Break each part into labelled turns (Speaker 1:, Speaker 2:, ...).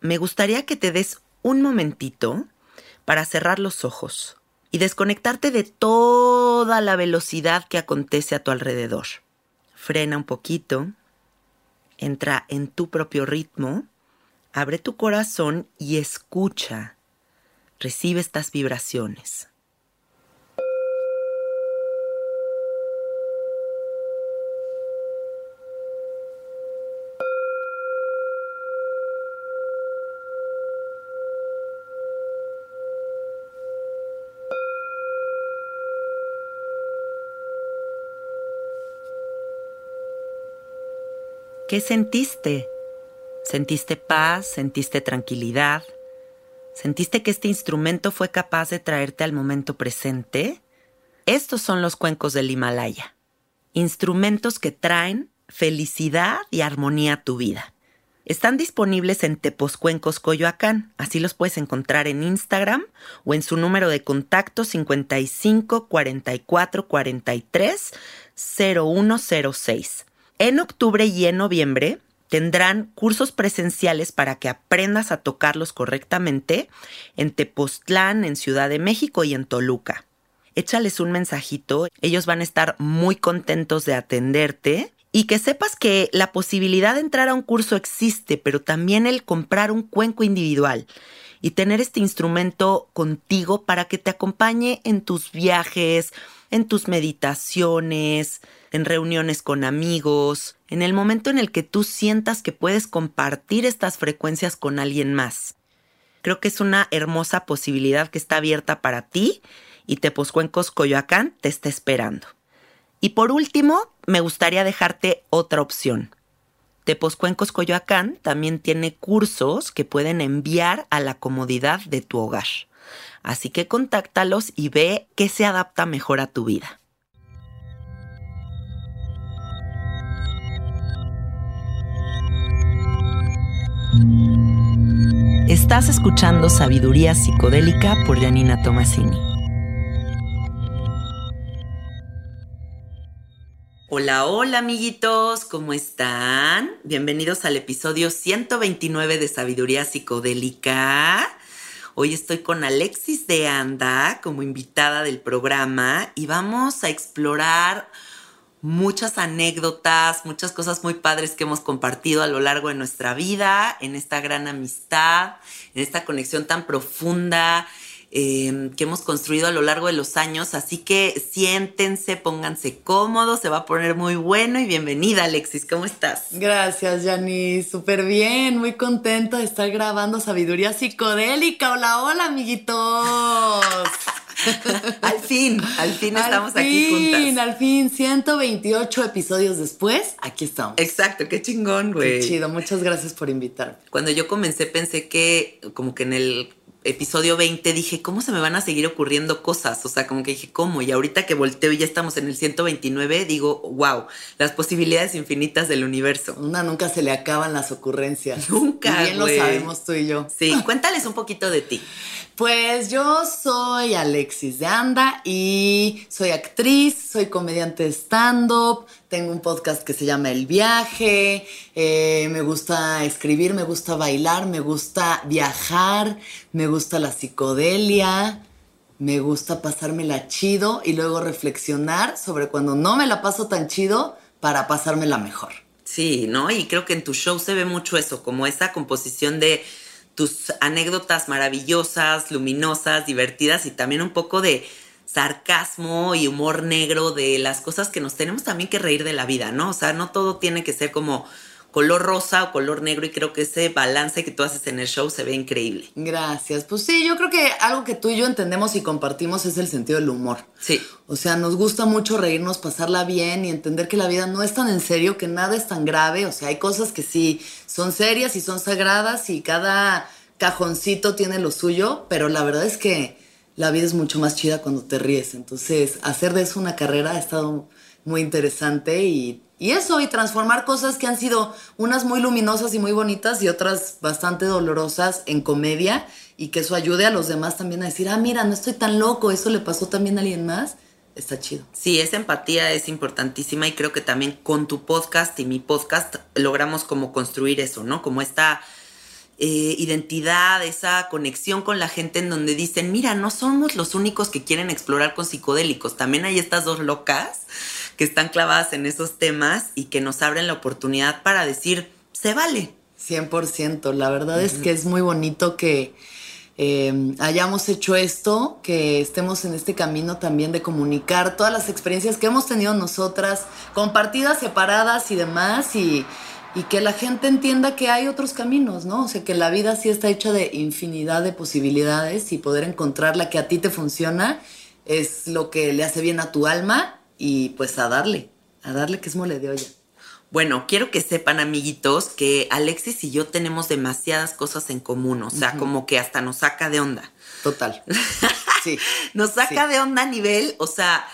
Speaker 1: me gustaría que te des un momentito para cerrar los ojos y desconectarte de toda la velocidad que acontece a tu alrededor. Frena un poquito, entra en tu propio ritmo, abre tu corazón y escucha. Recibe estas vibraciones. ¿Qué sentiste? ¿Sentiste paz? ¿Sentiste tranquilidad? ¿Sentiste que este instrumento fue capaz de traerte al momento presente? Estos son los cuencos del Himalaya. Instrumentos que traen felicidad y armonía a tu vida. Están disponibles en Teposcuencos Coyoacán, así los puedes encontrar en Instagram o en su número de contacto 55 44 43 0106. En octubre y en noviembre tendrán cursos presenciales para que aprendas a tocarlos correctamente en Tepoztlán, en Ciudad de México y en Toluca. Échales un mensajito, ellos van a estar muy contentos de atenderte y que sepas que la posibilidad de entrar a un curso existe, pero también el comprar un cuenco individual y tener este instrumento contigo para que te acompañe en tus viajes, en tus meditaciones, en reuniones con amigos, en el momento en el que tú sientas que puedes compartir estas frecuencias con alguien más. Creo que es una hermosa posibilidad que está abierta para ti y Tepozcuencos Coyoacán te está esperando. Y por último, me gustaría dejarte otra opción. Tepozcuencos Coyoacán también tiene cursos que pueden enviar a la comodidad de tu hogar. Así que contáctalos y ve qué se adapta mejor a tu vida. Estás escuchando Sabiduría Psicodélica por Janina Tomasini. Hola, hola amiguitos, ¿cómo están? Bienvenidos al episodio 129 de Sabiduría Psicodélica. Hoy estoy con Alexis de Anda como invitada del programa y vamos a explorar muchas anécdotas, muchas cosas muy padres que hemos compartido a lo largo de nuestra vida, en esta gran amistad, en esta conexión tan profunda em, que hemos construido a lo largo de los años. Así que siéntense, pónganse cómodos, se va a poner muy bueno y bienvenida Alexis, ¿cómo estás?
Speaker 2: Gracias, Yani, súper bien, muy contenta de estar grabando Sabiduría Psicodélica. Hola, hola, amiguitos.
Speaker 1: al fin, al fin estamos aquí juntas.
Speaker 2: Al fin, 128 episodios después, aquí estamos.
Speaker 1: Exacto, qué chingón, güey.
Speaker 2: Qué chido, muchas gracias por invitarme.
Speaker 1: Cuando yo comencé pensé que como que en el episodio 20 dije, ¿cómo se me van a seguir ocurriendo cosas? O sea, como que dije, ¿cómo? Y ahorita que volteo y ya estamos en el 129, digo, wow, las posibilidades infinitas del universo.
Speaker 2: Una nunca se le acaban las ocurrencias.
Speaker 1: Nunca.
Speaker 2: bien lo sabemos tú y yo.
Speaker 1: Sí, cuéntales un poquito de ti.
Speaker 2: Pues yo soy Alexis de Anda y soy actriz, soy comediante de stand-up, tengo un podcast que se llama El Viaje, eh, me gusta escribir, me gusta bailar, me gusta viajar, me gusta la psicodelia, me gusta pasármela chido y luego reflexionar sobre cuando no me la paso tan chido para pasármela mejor.
Speaker 1: Sí, ¿no? Y creo que en tu show se ve mucho eso, como esa composición de tus anécdotas maravillosas, luminosas, divertidas y también un poco de sarcasmo y humor negro de las cosas que nos tenemos también que reír de la vida, ¿no? O sea, no todo tiene que ser como color rosa o color negro y creo que ese balance que tú haces en el show se ve increíble.
Speaker 2: Gracias. Pues sí, yo creo que algo que tú y yo entendemos y compartimos es el sentido del humor.
Speaker 1: Sí.
Speaker 2: O sea, nos gusta mucho reírnos, pasarla bien y entender que la vida no es tan en serio, que nada es tan grave. O sea, hay cosas que sí son serias y son sagradas y cada cajoncito tiene lo suyo, pero la verdad es que la vida es mucho más chida cuando te ríes. Entonces, hacer de eso una carrera ha estado muy interesante y y eso, y transformar cosas que han sido unas muy luminosas y muy bonitas y otras bastante dolorosas en comedia y que eso ayude a los demás también a decir, ah, mira, no estoy tan loco, eso le pasó también a alguien más, está chido.
Speaker 1: Sí, esa empatía es importantísima y creo que también con tu podcast y mi podcast logramos como construir eso, ¿no? Como esta eh, identidad, esa conexión con la gente en donde dicen, mira, no somos los únicos que quieren explorar con psicodélicos, también hay estas dos locas que están clavadas en esos temas y que nos abren la oportunidad para decir, se vale.
Speaker 2: 100%, la verdad es que es muy bonito que eh, hayamos hecho esto, que estemos en este camino también de comunicar todas las experiencias que hemos tenido nosotras, compartidas, separadas y demás, y, y que la gente entienda que hay otros caminos, ¿no? O sea, que la vida sí está hecha de infinidad de posibilidades y poder encontrar la que a ti te funciona es lo que le hace bien a tu alma y pues a darle, a darle que es mole de olla.
Speaker 1: Bueno, quiero que sepan, amiguitos, que Alexis y yo tenemos demasiadas cosas en común, o sea, como que hasta nos saca de onda.
Speaker 2: Total.
Speaker 1: Sí. nos saca de onda a nivel, o sea,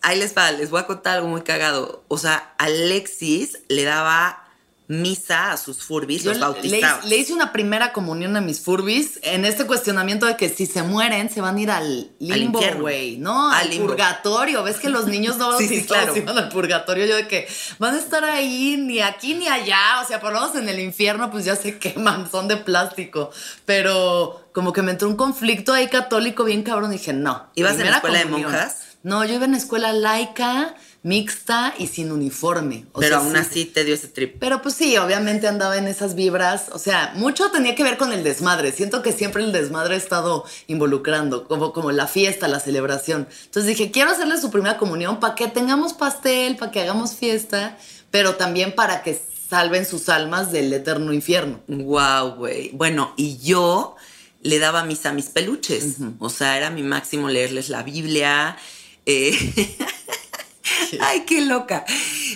Speaker 1: ahí les va, les voy a contar algo muy cagado. O sea, Alexis le daba misa a sus furbis, los bautizaba.
Speaker 2: Le, hice una primera comunión a mis furbis en este cuestionamiento de que si se mueren se van a ir al limbo, güey, ¿no? Al, purgatorio. ¿Ves que los niños no
Speaker 1: sí, sí, claro.
Speaker 2: iban al purgatorio? Yo de que van a estar ahí ni aquí ni allá. O sea, por lo menos en el infierno pues ya se queman, son de plástico. Pero como que me entró un conflicto ahí católico bien cabrón. dije, no.
Speaker 1: ¿Ibas en la escuela de monjas?
Speaker 2: No, yo iba en escuela laica mixta y sin uniforme.
Speaker 1: Pero aún así te dio ese trip.
Speaker 2: Pero pues sí, obviamente andaba en esas vibras. O sea, mucho tenía que ver con el desmadre. Siento que siempre el desmadre ha estado involucrando, como, como la fiesta, la celebración. Entonces dije, quiero hacerle su primera comunión para que tengamos pastel, para que hagamos fiesta, pero también para que salven sus almas del eterno infierno.
Speaker 1: Wow, güey. Bueno, y yo le daba misa a mis peluches. O sea, era mi máximo leerles la Biblia. Eh, Ay, qué loca.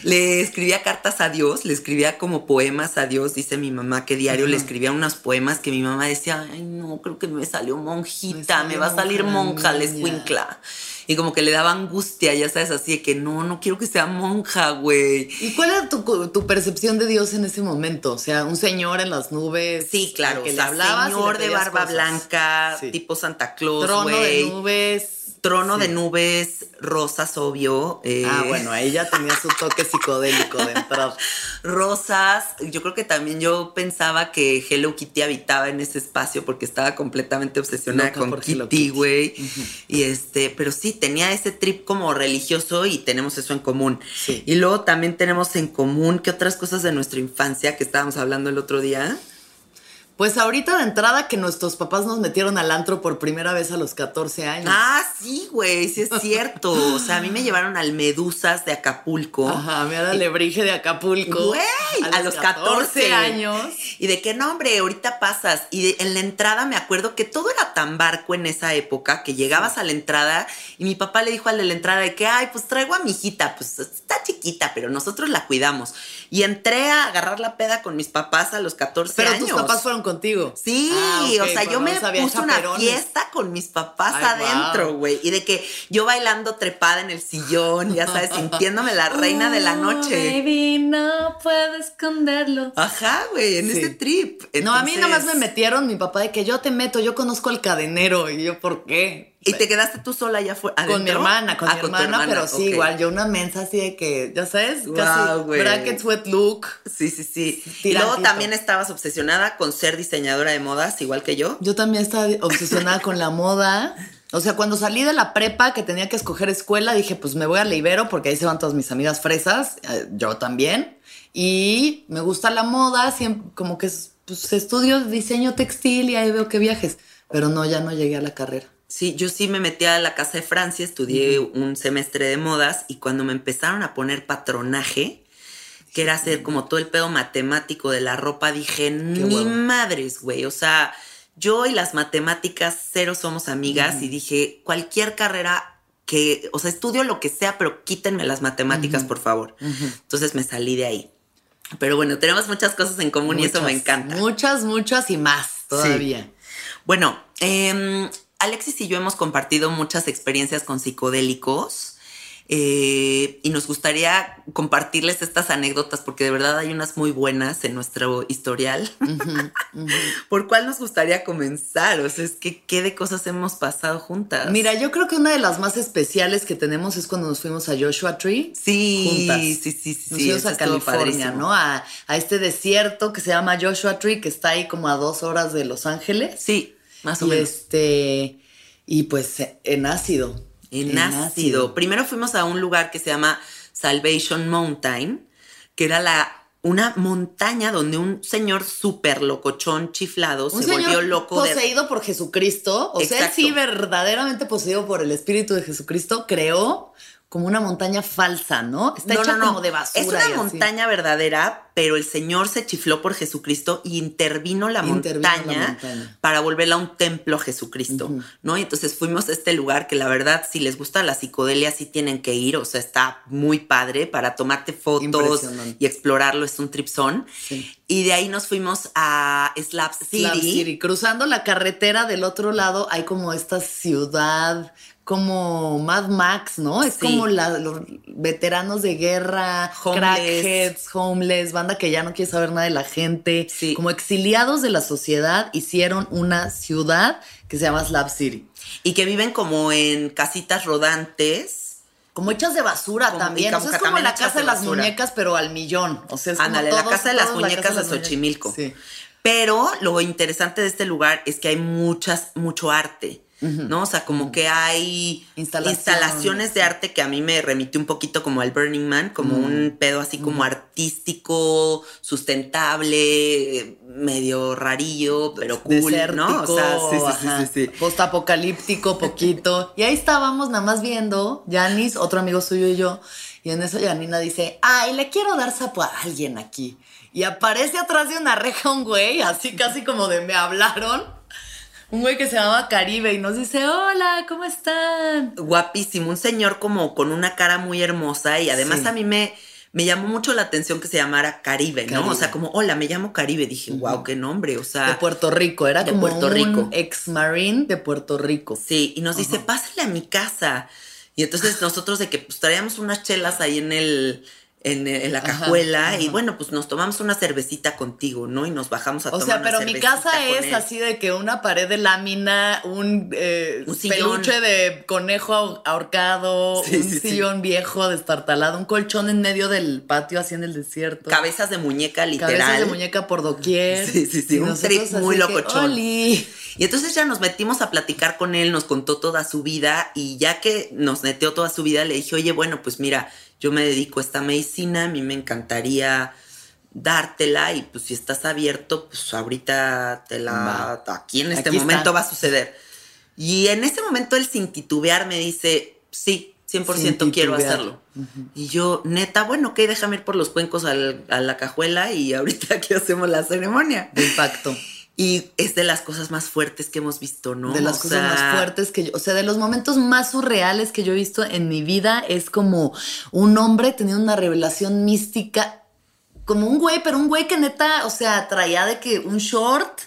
Speaker 1: Le escribía cartas a Dios, le escribía como poemas a Dios, dice mi mamá que diario le escribía unos poemas que mi mamá decía, ay no, creo que me salió monjita, me, va a salir monja, les escuincla. Y como que le daba angustia, ya sabes, así de que no, no quiero que sea monja, güey.
Speaker 2: ¿Y cuál era tu, percepción de Dios en ese momento? O sea, un señor en las nubes.
Speaker 1: Sí, claro. Que le hablaba. Señor de barba blanca, tipo Santa Claus,
Speaker 2: Trono de nubes
Speaker 1: Trono de nubes rosas, obvio.
Speaker 2: Eh. Ah, bueno, ahí ya tenía su toque psicodélico de entrada.
Speaker 1: rosas. Yo creo que también yo pensaba que Hello Kitty habitaba en ese espacio porque estaba completamente obsesionada con Kitty, güey. Y este, pero sí, tenía ese trip como religioso y tenemos eso en común. Y luego también tenemos en común que otras cosas de nuestra infancia que estábamos hablando el otro día.
Speaker 2: Pues ahorita de entrada que nuestros papás nos metieron al antro por primera vez a los 14 años.
Speaker 1: Ah, sí, güey, sí es cierto. o sea, a mí me llevaron al Medusas de Acapulco.
Speaker 2: Ajá, me da Lebrige de Acapulco.
Speaker 1: Güey, a, los 14. años. Y de qué nombre, ahorita pasas. Y en la entrada me acuerdo que todo era tan barco en esa época que llegabas a la entrada y mi papá le dijo al de la entrada de que, ay, pues traigo a mi hijita, pues está chiquita, pero nosotros la cuidamos. Y entré a agarrar la peda con mis papás a los 14 años.
Speaker 2: Pero tus papás fueron contigo.
Speaker 1: Sí, ah, o sea, yo me puse una fiesta con mis papás adentro, güey. Y de que yo bailando trepada en el sillón, ya sabes, sintiéndome la reina de la noche.
Speaker 2: Baby, no puedo esconderlo.
Speaker 1: Ajá, güey, en ese trip.
Speaker 2: No, a mí nada más me metieron mi papá de que yo te meto, yo conozco al cadenero. Y yo, ¿por qué?
Speaker 1: ¿Y te quedaste tú sola ya fue
Speaker 2: Con mi hermana, con, ah, mi, hermana, pero sí, igual yo una mensa así de que, ya sabes, casi bracket sweat look.
Speaker 1: Sí, sí, sí. Y luego también estabas obsesionada con ser diseñadora de modas, igual que yo.
Speaker 2: Yo también estaba obsesionada con la moda. O sea, cuando salí de la prepa que tenía que escoger escuela, dije, pues me voy a Libero porque ahí se van todas mis amigas fresas, eh, yo también. Y me gusta la moda, siempre, como que pues, estudio diseño textil y ahí veo que viajes. Pero no, ya no llegué a la carrera.
Speaker 1: Sí, yo sí me metí a la casa de Francia, estudié un semestre de modas y cuando me empezaron a poner patronaje, que era hacer como todo el pedo matemático de la ropa, dije, ni madres, güey. O sea, yo y las matemáticas cero somos amigas y dije, cualquier carrera que, o sea, estudio lo que sea, pero quítenme las matemáticas, por favor. Entonces me salí de ahí. Pero bueno, tenemos muchas cosas en común y eso me
Speaker 2: Muchas,
Speaker 1: encanta.
Speaker 2: Muchas, muchas y más todavía.
Speaker 1: Bueno, em, Alexis y yo hemos compartido muchas experiencias con psicodélicos eh, y nos gustaría compartirles estas anécdotas porque de verdad hay unas muy buenas en nuestro historial. ¿Por cuál nos gustaría comenzar? O sea, es que qué de cosas hemos pasado juntas.
Speaker 2: Mira, yo creo que una de las más especiales que tenemos es cuando nos fuimos a Joshua Tree.
Speaker 1: sí,
Speaker 2: juntas.
Speaker 1: sí, sí, sí,
Speaker 2: Nos
Speaker 1: sí,
Speaker 2: fuimos a California. ¿no? A, a este desierto que se llama Joshua Tree, que está ahí como a dos horas de Los Ángeles.
Speaker 1: Sí, más o
Speaker 2: y
Speaker 1: menos.
Speaker 2: este, y pues en ácido.
Speaker 1: En ácido. Primero fuimos a un lugar que se llama Salvation Mountain, que era la una montaña donde un señor súper locochón chiflado
Speaker 2: Un
Speaker 1: se volvió loco de
Speaker 2: poseído por Jesucristo, o sea,
Speaker 1: Exacto.
Speaker 2: sí verdaderamente poseído por el Espíritu de Jesucristo, creó como una montaña falsa, ¿no? Está
Speaker 1: No,
Speaker 2: hecha
Speaker 1: no, no.
Speaker 2: como de basura.
Speaker 1: Es una montaña verdadera, pero el Señor se chifló por Jesucristo y intervino la,
Speaker 2: Intervino la
Speaker 1: montaña, para volverla un templo a Jesucristo, ¿no? Y entonces fuimos a este lugar que la verdad, si les gusta la psicodelia, sí tienen que ir, o sea, está muy padre para tomarte fotos y explorarlo, es un tripsón.
Speaker 2: Sí.
Speaker 1: Y de ahí nos fuimos a Slab City.
Speaker 2: Slab City. Cruzando la carretera del otro lado hay como esta ciudad, como Mad Max, ¿no? Es
Speaker 1: Sí.
Speaker 2: como la- los veteranos de guerra,
Speaker 1: Homeless.
Speaker 2: crackheads, homeless, banda que ya no quiere saber nada de la gente.
Speaker 1: Sí.
Speaker 2: Como exiliados de la sociedad, hicieron una ciudad que se llama Slab City.
Speaker 1: Y que viven como en casitas rodantes.
Speaker 2: Como hechas de basura
Speaker 1: Como-
Speaker 2: también. O sea, es
Speaker 1: como
Speaker 2: la casa
Speaker 1: de
Speaker 2: de las muñecas, pero al millón. O sea, es como
Speaker 1: Ándale, la casa de las muñecas de. Xochimilco.
Speaker 2: Sí.
Speaker 1: Pero lo interesante de este lugar es que hay muchas, mucho arte, ¿no? O sea, como que hay
Speaker 2: Instalaciones.
Speaker 1: instalaciones de arte que a mí me remitió un poquito como al Burning Man, como un pedo así como artístico, sustentable, medio rarillo, pero cool,
Speaker 2: desértico,
Speaker 1: ¿no? O sea, sí, sí,
Speaker 2: ajá,
Speaker 1: sí, sí, sí.
Speaker 2: postapocalíptico, poquito. Y ahí estábamos nada más viendo, Yanis, otro amigo suyo y yo. Y en eso Yanina dice, ay, le quiero dar sapo a alguien aquí. Y aparece atrás de una reja un güey, así casi como de me hablaron. Un güey que se llama Caribe y nos dice, hola, ¿cómo están?
Speaker 1: guapísimo, un señor como con una cara muy hermosa y además
Speaker 2: Sí.
Speaker 1: a mí me, me llamó mucho la atención que se llamara Caribe, ¿no?
Speaker 2: Caribe.
Speaker 1: O sea, como, hola, me llamo Caribe. Dije, wow, qué nombre, o sea.
Speaker 2: De Puerto Rico, era
Speaker 1: de
Speaker 2: como
Speaker 1: Puerto
Speaker 2: un
Speaker 1: Rico.
Speaker 2: ex-marine de Puerto Rico.
Speaker 1: Sí, y nos dice, pásale a mi casa. Y entonces nosotros de que pues traíamos unas chelas ahí en el, en, en la
Speaker 2: Ajá,
Speaker 1: cajuela y bueno, pues nos tomamos una cervecita contigo, ¿no? Y nos bajamos a
Speaker 2: O
Speaker 1: tomar
Speaker 2: sea,
Speaker 1: una
Speaker 2: pero mi casa es
Speaker 1: él.
Speaker 2: así de que una pared de lámina, un, eh,
Speaker 1: Un
Speaker 2: peluche de conejo ahor- ahorcado,
Speaker 1: Sí,
Speaker 2: un
Speaker 1: sí, sí.
Speaker 2: sillón viejo destartalado, un colchón en medio del patio así en el desierto.
Speaker 1: Cabezas de muñeca, literal.
Speaker 2: Cabezas de muñeca por doquier.
Speaker 1: Sí, sí, sí, un trip muy
Speaker 2: que,
Speaker 1: locochón.
Speaker 2: "Oli".
Speaker 1: Y entonces ya nos metimos a platicar con él, nos contó toda su vida y ya que nos neteó toda su vida, le dije, oye, bueno, pues mira, yo me dedico a esta medicina, a mí me encantaría dártela y pues si estás abierto, pues ahorita te la... Aquí en este
Speaker 2: Aquí
Speaker 1: momento
Speaker 2: está.
Speaker 1: va a suceder. Y en ese momento él sin titubear me dice, sí, 100%
Speaker 2: Sin
Speaker 1: quiero hacerlo. Y yo, neta, bueno, ok, déjame ir por los cuencos al- a la cajuela y ahorita aquí hacemos la ceremonia.
Speaker 2: De impacto.
Speaker 1: Y es de las cosas más fuertes que hemos visto, ¿no?
Speaker 2: De las
Speaker 1: O
Speaker 2: cosas
Speaker 1: sea,
Speaker 2: más fuertes que yo, o sea, de los momentos más surreales que yo he visto en mi vida es como un hombre teniendo una revelación mística, como un güey, pero un güey que neta, o sea, traía de que un short,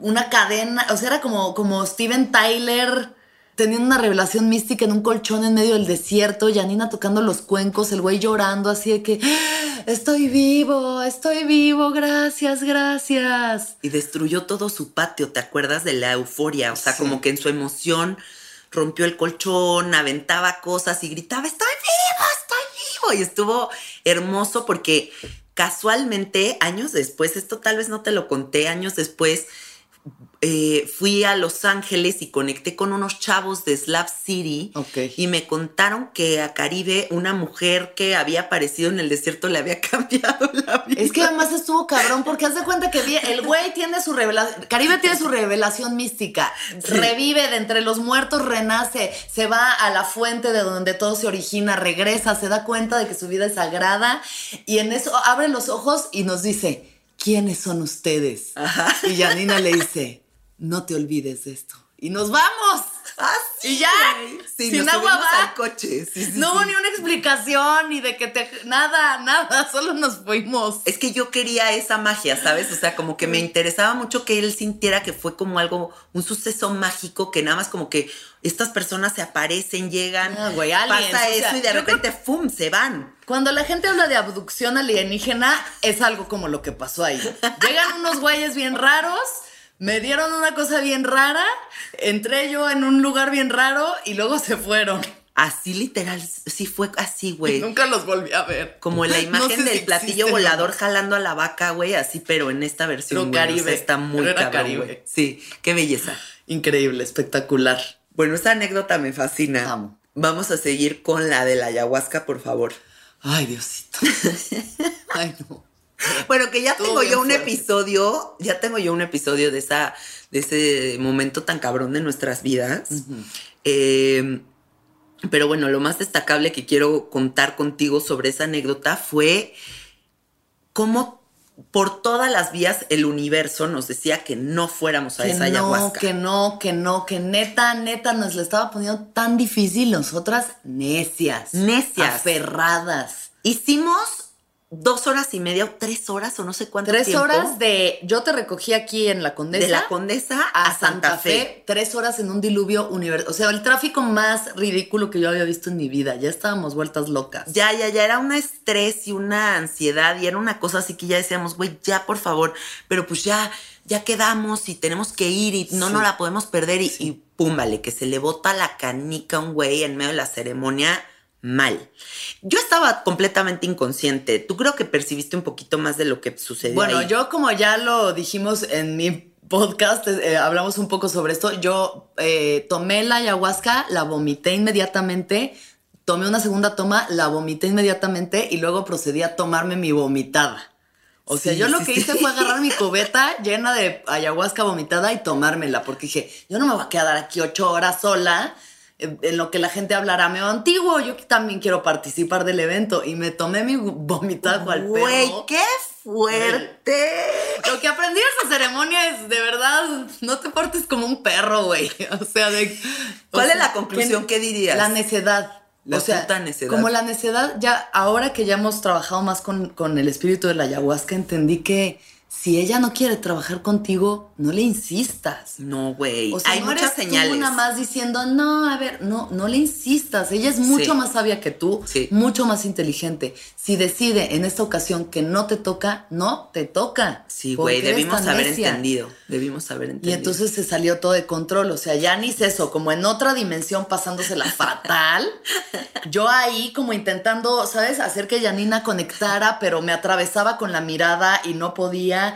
Speaker 2: una cadena, o sea, era como, como Steven Tyler teniendo una revelación mística en un colchón en medio del desierto, Janina tocando los cuencos, el güey llorando así de que "Ah, estoy vivo, estoy vivo, gracias, gracias.
Speaker 1: Y destruyó todo su patio, ¿te acuerdas de la euforia? O sea,
Speaker 2: Sí.
Speaker 1: como que en su emoción rompió el colchón, aventaba cosas y gritaba, estoy vivo, estoy vivo. Y estuvo hermoso porque casualmente, años después, esto tal vez no te lo conté, años después, eh, fui a Los Ángeles y conecté con unos chavos de Slab City
Speaker 2: Ok.
Speaker 1: y me contaron que a Caribe una mujer que había aparecido en el desierto le había cambiado la vida.
Speaker 2: Es que además estuvo cabrón porque haz de cuenta que el güey tiene su revelación, Caribe tiene su revelación mística, revive de entre los muertos, renace, se va a la fuente de donde todo se origina, regresa, se da cuenta de que su vida es sagrada y en eso abre los ojos y nos dice, ¿quiénes son ustedes? Y Janina le dice, no te olvides de esto. Y nos vamos.
Speaker 1: Ah,
Speaker 2: Y ya.
Speaker 1: Sí,
Speaker 2: sin
Speaker 1: nos
Speaker 2: agua va.
Speaker 1: al coche. Sí, sí,
Speaker 2: No hubo ni una explicación, ni de que te... Nada, nada, solo nos fuimos.
Speaker 1: Es que yo quería esa magia, ¿sabes? O sea, como que me interesaba mucho que él sintiera que fue como algo, un suceso mágico, que nada más como que estas personas se aparecen, llegan,
Speaker 2: Ah,
Speaker 1: pasa
Speaker 2: o
Speaker 1: eso
Speaker 2: sea,
Speaker 1: y de repente, ¡fum!, se van.
Speaker 2: Cuando la gente habla de abducción alienígena, es algo como lo que pasó ahí. Llegan unos güeyes bien raros, me dieron una cosa bien rara, entré yo en un lugar bien raro y luego se fueron.
Speaker 1: Así literal, sí fue así, güey.
Speaker 2: Nunca los volví a ver.
Speaker 1: Como la
Speaker 2: No
Speaker 1: imagen
Speaker 2: sé
Speaker 1: del
Speaker 2: si
Speaker 1: platillo volador jalando a la vaca, güey, así, pero en esta versión, güey, o sea,
Speaker 2: Caribe.
Speaker 1: está muy
Speaker 2: Pero era
Speaker 1: cabrón,
Speaker 2: Caribe.
Speaker 1: Sí, qué belleza.
Speaker 2: Increíble, espectacular.
Speaker 1: Bueno, esa anécdota me fascina.
Speaker 2: Amo.
Speaker 1: Vamos a seguir con la de la ayahuasca, por favor.
Speaker 2: Ay, Diosito. Ay, no.
Speaker 1: Bueno, que ya tengo yo un
Speaker 2: fuerte.
Speaker 1: episodio, ya tengo yo un episodio de esa, de ese momento tan cabrón de nuestras vidas. Eh, pero bueno, lo más destacable que quiero contar contigo sobre esa anécdota fue cómo por todas las vías el universo nos decía que no fuéramos a
Speaker 2: Que
Speaker 1: esa
Speaker 2: no,
Speaker 1: ayahuasca.
Speaker 2: que no, que no, que neta, neta nos la estaba poniendo tan difícil, nosotras necias.
Speaker 1: Necias.
Speaker 2: Aferradas.
Speaker 1: Hicimos dos horas y media o tres horas o no sé cuánto
Speaker 2: Tres
Speaker 1: tiempo
Speaker 2: horas de. Yo te recogí aquí en la Condesa.
Speaker 1: de la Condesa
Speaker 2: a Santa Fe, tres horas en un diluvio universal. O sea, el tráfico más ridículo que yo había visto en mi vida. Ya estábamos vueltas locas.
Speaker 1: Ya, ya, ya era un estrés y una ansiedad y era una cosa así que ya decíamos, güey, ya por favor, pero pues ya, ya quedamos y tenemos que ir y no
Speaker 2: Sí.
Speaker 1: nos la podemos perder y, y pum, vale, que se le bota la canica a un güey en medio de la ceremonia mal. Yo estaba completamente inconsciente. Tú creo que percibiste un poquito más de lo que sucedió.
Speaker 2: Bueno,
Speaker 1: ahí.
Speaker 2: yo como ya lo dijimos en mi podcast, eh, hablamos un poco sobre esto, yo eh, tomé la ayahuasca, la vomité inmediatamente, tomé una segunda toma, la vomité inmediatamente y luego procedí a tomarme mi vomitada. O sea,
Speaker 1: Sí,
Speaker 2: yo lo que
Speaker 1: sí.
Speaker 2: hice fue agarrar mi cubeta llena de ayahuasca vomitada y tomármela, porque dije, yo no me voy a quedar aquí ocho horas sola en en lo que la gente hablará medio antiguo, yo también quiero participar del evento y me tomé mi vomitada cual perro.
Speaker 1: Güey, qué fuerte.
Speaker 2: Lo que aprendí de esa ceremonia es, de verdad, no te portes como un perro, güey. O sea, de... o
Speaker 1: ¿Cuál
Speaker 2: sea,
Speaker 1: es la conclusión? ¿Qué dirías?
Speaker 2: La necedad.
Speaker 1: La
Speaker 2: o sea,
Speaker 1: necedad.
Speaker 2: como la necedad, ya ahora que ya hemos trabajado más con, con el espíritu de la ayahuasca, entendí que si ella no quiere trabajar contigo, no le insistas.
Speaker 1: No, güey.
Speaker 2: O sea,
Speaker 1: Hay
Speaker 2: no
Speaker 1: muchas
Speaker 2: eres
Speaker 1: señales.
Speaker 2: tú nada más diciendo, no, a ver, no, no le insistas. Ella es mucho
Speaker 1: Sí.
Speaker 2: más sabia que tú,
Speaker 1: Sí.
Speaker 2: mucho más inteligente. Si decide en esta ocasión que no te toca, no te toca.
Speaker 1: Sí, güey, debimos haber
Speaker 2: necia.
Speaker 1: entendido. Debimos haber
Speaker 2: Y
Speaker 1: entendido.
Speaker 2: entonces se salió todo de control. O sea, ya ni eso, como en otra dimensión pasándosela fatal. Yo ahí como intentando, ¿sabes? Hacer que Janina conectara, pero me atravesaba con la mirada y no podía.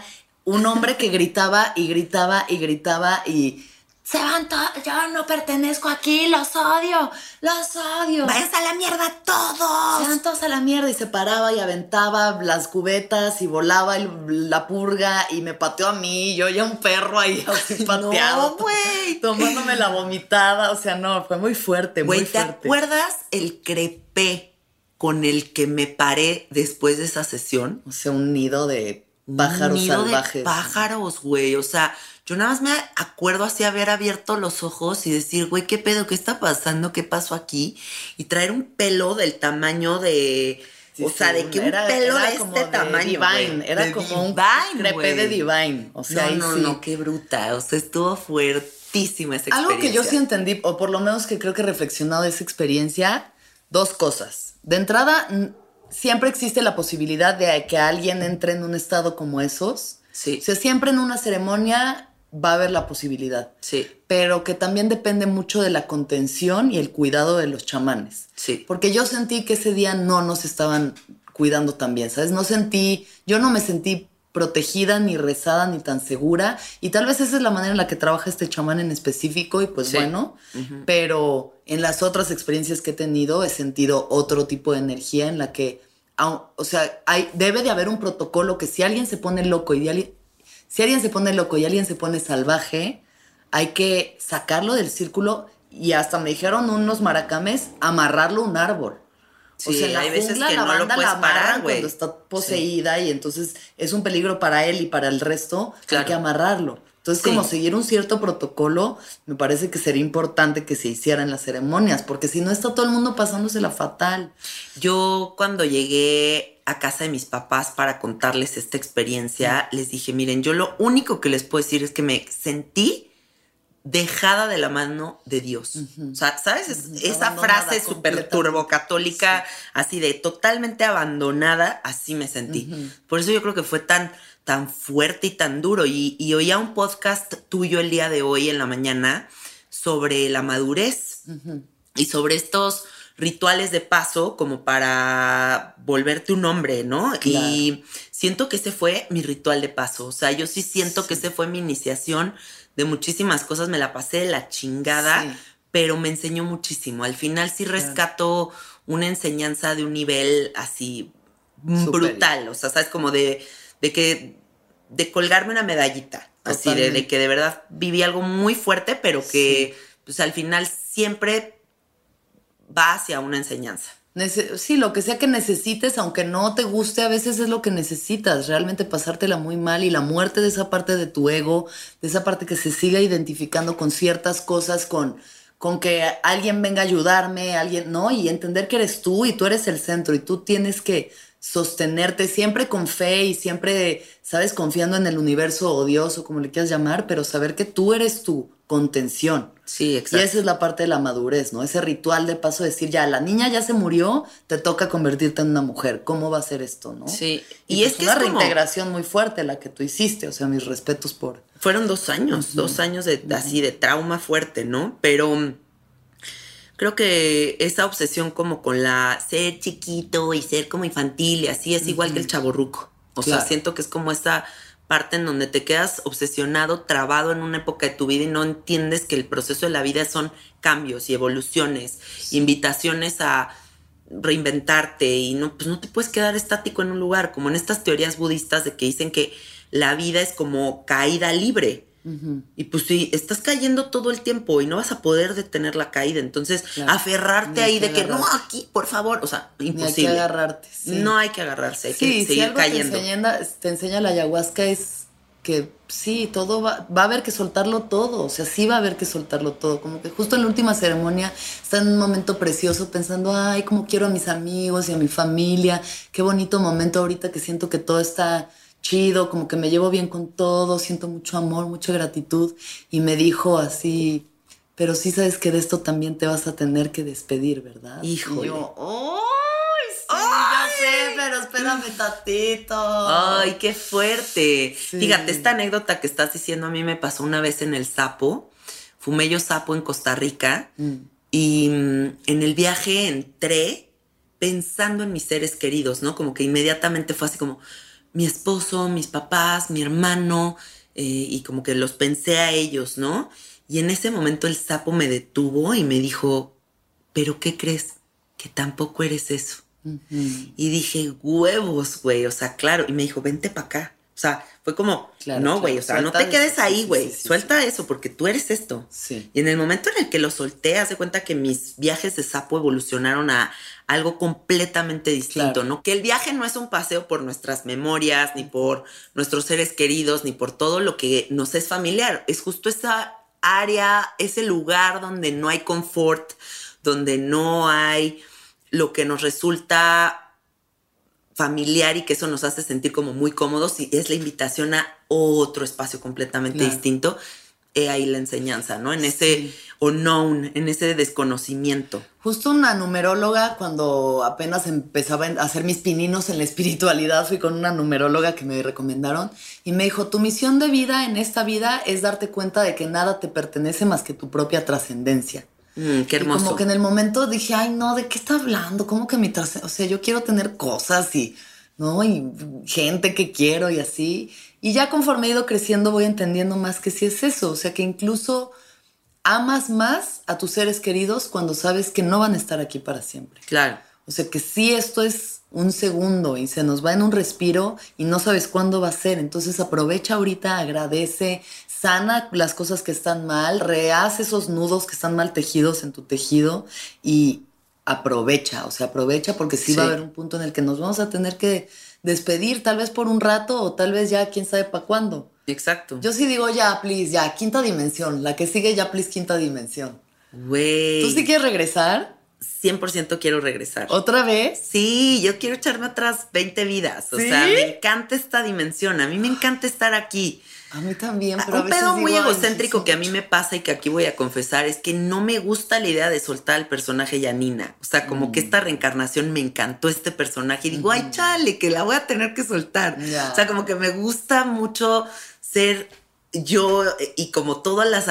Speaker 2: Un hombre que gritaba y gritaba y gritaba y... Se van todos, yo no pertenezco aquí, los odio, los odio.
Speaker 1: ¡Váyanse a la mierda
Speaker 2: Se
Speaker 1: todos!
Speaker 2: van todos a la mierda y se paraba y aventaba las cubetas y volaba el- la purga y me pateó a mí, yo ya un perro ahí así pateado.
Speaker 1: No, güey.
Speaker 2: Tomándome la vomitada, o sea, no, fue muy fuerte, muy
Speaker 1: Güey, ¿te
Speaker 2: fuerte.
Speaker 1: acuerdas el crepé con el que me paré después de esa sesión?
Speaker 2: O sea, un nido de pájaros
Speaker 1: nido
Speaker 2: salvajes.
Speaker 1: De pájaros, güey. O sea, yo nada más me acuerdo así haber abierto los ojos y decir, güey, ¿qué pedo? ¿Qué está pasando? ¿Qué pasó aquí? Y traer un pelo del tamaño de.
Speaker 2: Sí,
Speaker 1: o
Speaker 2: sí,
Speaker 1: sea, de que un
Speaker 2: era-
Speaker 1: pelo
Speaker 2: era
Speaker 1: de
Speaker 2: como
Speaker 1: este
Speaker 2: de
Speaker 1: tamaño.
Speaker 2: Divine, era
Speaker 1: De
Speaker 2: como un
Speaker 1: Divine,
Speaker 2: crepé
Speaker 1: güey.
Speaker 2: de Divine. O sea,
Speaker 1: no, no,
Speaker 2: sí.
Speaker 1: no, qué bruta. O sea, estuvo fuertísima esa experiencia.
Speaker 2: Algo que yo sí entendí, o por lo menos que creo que he reflexionado de esa experiencia, dos cosas. De entrada, siempre existe la posibilidad de que alguien entre en un estado como esos.
Speaker 1: Sí.
Speaker 2: O sea, siempre en una ceremonia va a haber la posibilidad.
Speaker 1: Sí,
Speaker 2: Pero que también depende mucho de la contención y el cuidado de los chamanes.
Speaker 1: sí.
Speaker 2: Porque yo sentí que ese día no nos estaban cuidando tan bien, ¿sabes? No sentí, yo no me sentí protegida, ni rezada, ni tan segura. Y tal vez esa es la manera en la que trabaja este chamán en específico y pues bueno, pero en las otras experiencias que he tenido he sentido otro tipo de energía en la que, o sea, hay, debe de haber un protocolo que si alguien se pone loco y alguien, si alguien se pone loco y alguien se pone salvaje, hay que sacarlo del círculo y hasta me dijeron unos maracames, amarrarlo a un árbol. O sea, en la hay veces que la no lo puedes parar, cuando está poseída y entonces es un peligro para él y para el resto, hay que amarrarlo. Entonces, como seguir un cierto protocolo, me parece que sería importante que se hiciera en las ceremonias, porque si no está todo el mundo pasándosela fatal.
Speaker 1: Yo cuando llegué a casa de mis papás para contarles esta experiencia, les dije, miren, yo lo único que les puedo decir es que me sentí dejada de la mano de Dios. O sea, ¿sabes? esa frase súper turbocatólica, así de totalmente abandonada, así me sentí. Por eso yo creo que fue tan, tan fuerte y tan duro. Y, y, oía un podcast tuyo el día de hoy en la mañana sobre la madurez y sobre estos rituales de paso como para volverte un hombre, ¿no? Y siento que ese fue mi ritual de paso. O sea, yo sí siento que ese fue mi iniciación. De muchísimas cosas, me la pasé de la chingada, pero me enseñó muchísimo. Al final sí rescato una enseñanza de un nivel así brutal, o sea, sabes, como de, de que, de colgarme una medallita, así, de, que de verdad viví algo muy fuerte, pero que pues al final siempre va hacia una enseñanza
Speaker 2: sí, lo que sea que necesites, aunque no te guste, a veces es lo que necesitas, realmente pasártela muy mal y la muerte de esa parte de tu ego, de esa parte que se siga identificando con ciertas cosas, con, con que alguien venga a ayudarme, alguien, ¿no? Y entender que eres tú y tú eres el centro y tú tienes que sostenerte siempre con fe y siempre, sabes, confiando en el universo o Dios o como le quieras llamar, pero saber que tú eres tu contención.
Speaker 1: Sí, exacto.
Speaker 2: Y esa es la parte de la madurez, ¿no? Ese ritual de paso de decir, ya, la niña ya se murió, te toca convertirte en una mujer. ¿Cómo va a ser esto, no?
Speaker 1: Sí.
Speaker 2: Y, es pues que una reintegración muy fuerte la que tú hiciste, o sea, mis respetos por...
Speaker 1: Fueron dos años, dos años de, así de trauma fuerte, ¿no? Pero mm, creo que esa obsesión como con la ser chiquito y ser como infantil y así es igual que el chaborruco. O sea, siento que es como esa parte en donde te quedas obsesionado, trabado en una época de tu vida y no entiendes que el proceso de la vida son cambios y evoluciones, invitaciones a reinventarte y no, pues no te puedes quedar estático en un lugar, como en estas teorías budistas de que dicen que la vida es como caída libre. Y pues si estás cayendo todo el tiempo y no vas a poder detener la caída, entonces aferrarte ahí de que no, aquí, por favor, o sea, imposible.
Speaker 2: hay que agarrarte.
Speaker 1: No hay que agarrarse, hay que seguir cayendo.
Speaker 2: Te enseña, te enseña la ayahuasca es que sí, todo va, va a haber que soltarlo todo, o sea, sí va a haber que soltarlo todo, como que justo en la última ceremonia está en un momento precioso pensando, ay, cómo quiero a mis amigos y a mi familia, qué bonito momento ahorita que siento que todo está chido, como que me llevo bien con todo, siento mucho amor, mucha gratitud. Y me dijo así, pero sí sabes que de esto también te vas a tener que despedir, ¿verdad?
Speaker 1: Hijo.
Speaker 2: yo, ¡ay! Sí, ya sé, pero espérame tantito.
Speaker 1: Ay, qué fuerte. Fíjate, esta anécdota que estás diciendo a mí me pasó una vez en el Sapo. Fumé yo Sapo en Costa Rica. Mm. Y mm, en el viaje entré pensando en mis seres queridos, ¿no? Como que inmediatamente fue así como, mi esposo, mis papás, mi hermano, eh, y como que los pensé a ellos, ¿no? Y en ese momento el sapo me detuvo y me dijo, pero ¿qué crees? Que tampoco eres eso. Y dije, huevos, güey, o sea, claro, y me dijo, vente para acá. O sea, fue como, no, güey, o sea, no te quedes ahí, güey, suelta eso porque tú eres esto. Y en el momento en el que lo solté, hace cuenta que mis viajes de sapo evolucionaron a algo completamente distinto, ¿no? Que el viaje no es un paseo por nuestras memorias, ni por nuestros seres queridos, ni por todo lo que nos es familiar. Es justo esa área, ese lugar donde no hay confort, donde no hay lo que nos resulta familiar y que eso nos hace sentir como muy cómodos y es la invitación a otro espacio completamente distinto. He ahí la enseñanza, ¿no? En ese unknown, en ese desconocimiento.
Speaker 2: Justo una numeróloga, cuando apenas empezaba a hacer mis pininos en la espiritualidad, fui con una numeróloga que me recomendaron y me dijo, tu misión de vida en esta vida es darte cuenta de que nada te pertenece más que tu propia trascendencia.
Speaker 1: Mm, qué hermoso.
Speaker 2: como que en el momento dije, ay, no, ¿de qué está hablando? ¿Cómo que mi trascendencia? O sea, yo quiero tener cosas y ¿no? Y gente que quiero y así. Y ya conforme he ido creciendo voy entendiendo más que sí es eso, o sea que incluso amas más a tus seres queridos cuando sabes que no van a estar aquí para siempre.
Speaker 1: Claro.
Speaker 2: O sea que sí esto es un segundo y se nos va en un respiro y no sabes cuándo va a ser. Entonces aprovecha ahorita, agradece, sana las cosas que están mal, rehace esos nudos que están mal tejidos en tu tejido y aprovecha, o sea, aprovecha porque sí, va a haber un punto en el que nos vamos a tener que despedir, tal vez por un rato o tal vez ya quién sabe para cuándo.
Speaker 1: Exacto.
Speaker 2: Yo sí digo ya, please, ya, quinta dimensión, la que sigue ya, please, quinta dimensión.
Speaker 1: Güey.
Speaker 2: ¿Tú sí quieres regresar?
Speaker 1: 100% quiero regresar.
Speaker 2: ¿Otra vez?
Speaker 1: Sí, yo quiero echarme otras 20 vidas. O
Speaker 2: ¿Sí?
Speaker 1: sea, me encanta esta dimensión. A mí me encanta estar aquí.
Speaker 2: A mí también, pero a
Speaker 1: Un
Speaker 2: veces
Speaker 1: pedo muy
Speaker 2: digo, ay,
Speaker 1: egocéntrico
Speaker 2: sí,
Speaker 1: que a mí me pasa y que aquí voy a confesar es que no me gusta la idea de soltar al personaje Yanina. O sea, como
Speaker 2: Mm.
Speaker 1: que esta reencarnación me encantó este personaje y digo, ay, chale, que la voy a tener que soltar. O sea, como que me gusta mucho ser yo eh, y como todas las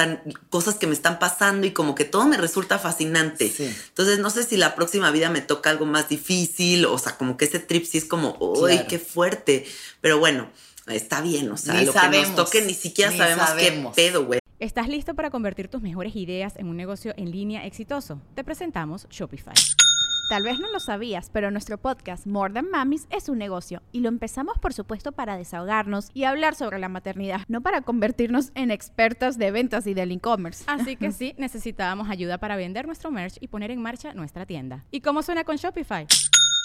Speaker 1: cosas que me están pasando y como que todo me resulta fascinante.
Speaker 2: Sí.
Speaker 1: Entonces, no sé si la próxima vida me toca algo más difícil, o sea, como que ese trip sí es como,
Speaker 2: Claro.
Speaker 1: qué fuerte. Pero bueno, está bien, o sea,
Speaker 2: Ni
Speaker 1: lo
Speaker 2: sabemos,
Speaker 1: que nos toque ni siquiera
Speaker 2: ni
Speaker 1: sabemos,
Speaker 2: sabemos.
Speaker 1: qué pedo, güey.
Speaker 3: ¿Estás listo para convertir tus mejores ideas en un negocio en línea exitoso? Te presentamos Shopify. Tal vez no lo sabías, pero nuestro podcast More Than Mamis es un negocio y lo empezamos por supuesto para desahogarnos y hablar sobre la maternidad, no para convertirnos en expertas de ventas y del e-commerce. Así que sí, necesitábamos ayuda para vender nuestro merch y poner en marcha nuestra tienda. ¿Y cómo suena con Shopify?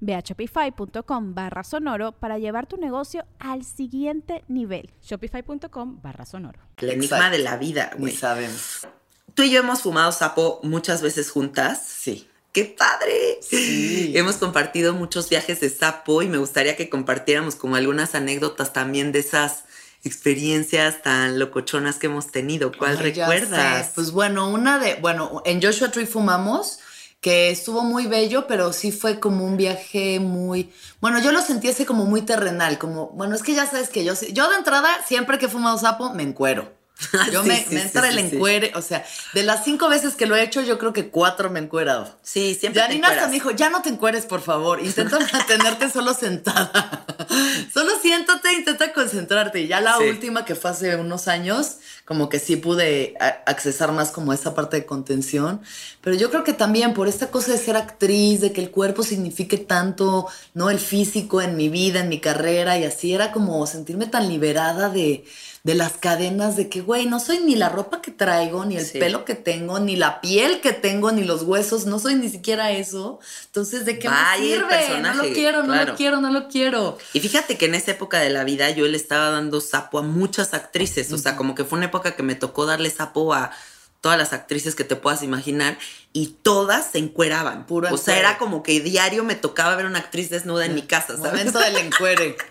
Speaker 3: Ve a shopify.com barra sonoro para llevar tu negocio al siguiente nivel. Shopify.com barra sonoro.
Speaker 1: El enigma
Speaker 2: Exacto.
Speaker 1: de la vida, güey.
Speaker 2: sabemos.
Speaker 1: Tú y yo hemos fumado sapo muchas veces juntas.
Speaker 2: Sí.
Speaker 1: ¡Qué padre!
Speaker 2: Sí.
Speaker 1: Hemos compartido muchos viajes de sapo y me gustaría que compartiéramos como algunas anécdotas también de esas experiencias tan locochonas que hemos tenido. ¿Cuál
Speaker 2: Ay,
Speaker 1: recuerdas?
Speaker 2: Pues bueno, una de, bueno, en Joshua Tree fumamos, que estuvo muy bello, pero sí fue como un viaje muy, bueno, yo lo sentí ese como muy terrenal, como, bueno, es que ya sabes que yo, yo de entrada, siempre que he fumado sapo, me encuero. Yo
Speaker 1: Sí,
Speaker 2: me,
Speaker 1: sí,
Speaker 2: me entra
Speaker 1: sí,
Speaker 2: el encuere, o sea, de las cinco veces que lo he hecho, yo creo que cuatro me he encuerado.
Speaker 1: Sí, siempre
Speaker 2: Janina hasta me dijo, ya no te encueres, por favor. Intenta mantenerte solo sentada. solo siéntate, intenta concentrarte. Y ya la última, que fue hace unos años, como que sí pude accesar más como esa parte de contención. Pero yo creo que también por esta cosa de ser actriz, de que el cuerpo signifique tanto, ¿no? El físico en mi vida, en mi carrera, y así era como sentirme tan liberada de, de las cadenas de que, güey, no soy ni la ropa que traigo, ni el
Speaker 1: Sí.
Speaker 2: pelo que tengo, ni la piel que tengo, ni los huesos, no soy ni siquiera eso. Entonces, ¿de qué
Speaker 1: Vaya
Speaker 2: me sirve? No lo quiero, no
Speaker 1: claro.
Speaker 2: lo quiero, no lo quiero.
Speaker 1: Y fíjate que en esa época de la vida yo le estaba dando sapo a muchas actrices. O sea, como que fue una época que me tocó darle sapo a todas las actrices que te puedas imaginar y todas se encueraban.
Speaker 2: Puro
Speaker 1: o sea,
Speaker 2: encuere.
Speaker 1: era como que diario me tocaba ver una actriz desnuda en mi casa, ¿sabes?
Speaker 2: Momento del encuere.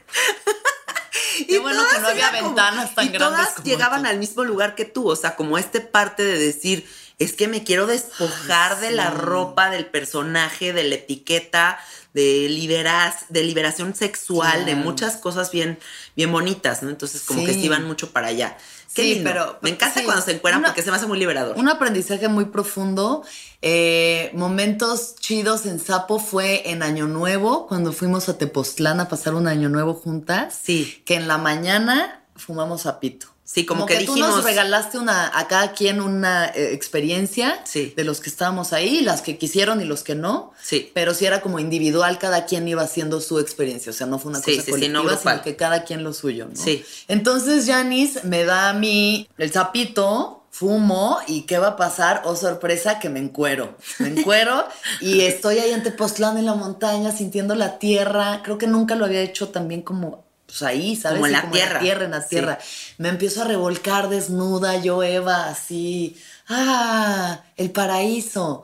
Speaker 1: Y
Speaker 2: Qué bueno que no había ventanas tan
Speaker 1: y
Speaker 2: grandes
Speaker 1: todas
Speaker 2: como
Speaker 1: llegaban al mismo lugar que tú, o sea, como este parte de decir, es que me quiero despojar de la ropa, del personaje, de la etiqueta, de liberas, de liberación sexual, de muchas cosas bien, bien bonitas, ¿no? Entonces, como que
Speaker 2: sí
Speaker 1: van mucho para allá. Qué
Speaker 2: Sí,
Speaker 1: lindo.
Speaker 2: pero-
Speaker 1: me encanta
Speaker 2: sí,
Speaker 1: cuando se encueran
Speaker 2: una-
Speaker 1: porque se me hace muy liberador.
Speaker 2: Un aprendizaje muy profundo. Eh, momentos chidos en Sapo fue en Año Nuevo, cuando fuimos a Tepoztlán a pasar un Año Nuevo juntas.
Speaker 1: Sí.
Speaker 2: Que en la mañana fumamos sapito.
Speaker 1: Sí, como que
Speaker 2: tú
Speaker 1: dijimos-
Speaker 2: nos regalaste una, a cada quien una eh, experiencia
Speaker 1: Sí.
Speaker 2: de los que estábamos ahí, las que quisieron y los que no.
Speaker 1: Sí.
Speaker 2: Pero sí era como individual, cada quien iba haciendo su experiencia. O sea, no fue una
Speaker 1: Sí,
Speaker 2: cosa
Speaker 1: sí,
Speaker 2: colectiva,
Speaker 1: no grupal.
Speaker 2: sino que cada quien lo suyo, ¿no?
Speaker 1: Sí.
Speaker 2: Entonces Janice me da a mí el sapito, fumo y ¿qué va a pasar? Oh, sorpresa, que me encuero. Me encuero y estoy ahí en Tepoztlán en la montaña sintiendo la tierra. Creo que nunca lo había hecho también como pues ahí, ¿sabes?
Speaker 1: Como en la tierra.
Speaker 2: tierra, en la
Speaker 1: Sí.
Speaker 2: tierra. Me empiezo a revolcar desnuda, yo Eva, así. ¡Ah! El paraíso.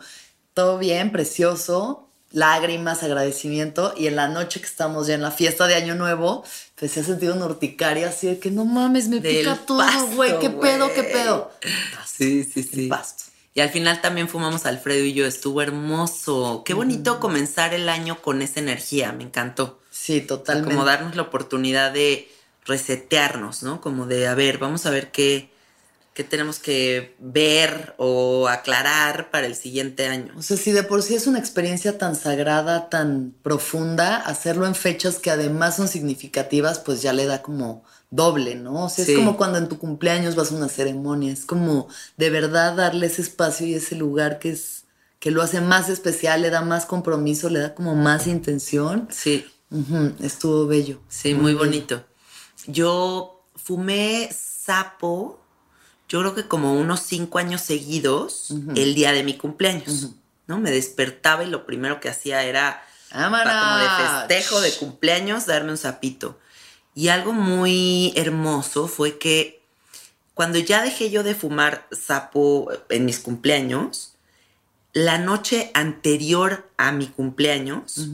Speaker 2: Todo bien, precioso. lágrimas, agradecimiento. Y en la noche que estamos ya en la fiesta de Año Nuevo, pues se ha sentido una urticaria así de que no mames, me
Speaker 1: Del
Speaker 2: pica todo, güey. ¿Qué pedo, qué pedo?
Speaker 1: Sí, sí, sí.
Speaker 2: El pasto.
Speaker 1: Y al final también fumamos Alfredo y yo, estuvo hermoso. Qué bonito comenzar el año con esa energía, me encantó.
Speaker 2: Sí, totalmente.
Speaker 1: Como darnos la oportunidad de resetearnos, ¿no? Como de, a ver, vamos a ver qué, qué tenemos que ver o aclarar para el siguiente año.
Speaker 2: O sea, si de por sí es una experiencia tan sagrada, tan profunda, hacerlo en fechas que además son significativas, pues ya le da como doble, ¿no? O sea,
Speaker 1: Sí.
Speaker 2: es como cuando en tu cumpleaños vas a una ceremonia, es como de verdad darle ese espacio y ese lugar que es que lo hace más especial, le da más compromiso, le da como más intención.
Speaker 1: Sí,
Speaker 2: Estuvo bello.
Speaker 1: sí, muy bonito. Yo fumé sapo, yo creo que como unos cinco años seguidos, el día de mi cumpleaños, ¿no? Me despertaba y lo primero que hacía era para como de festejo de cumpleaños darme un sapito. Y algo muy hermoso fue que cuando ya dejé yo de fumar sapo en mis cumpleaños, la noche anterior a mi cumpleaños,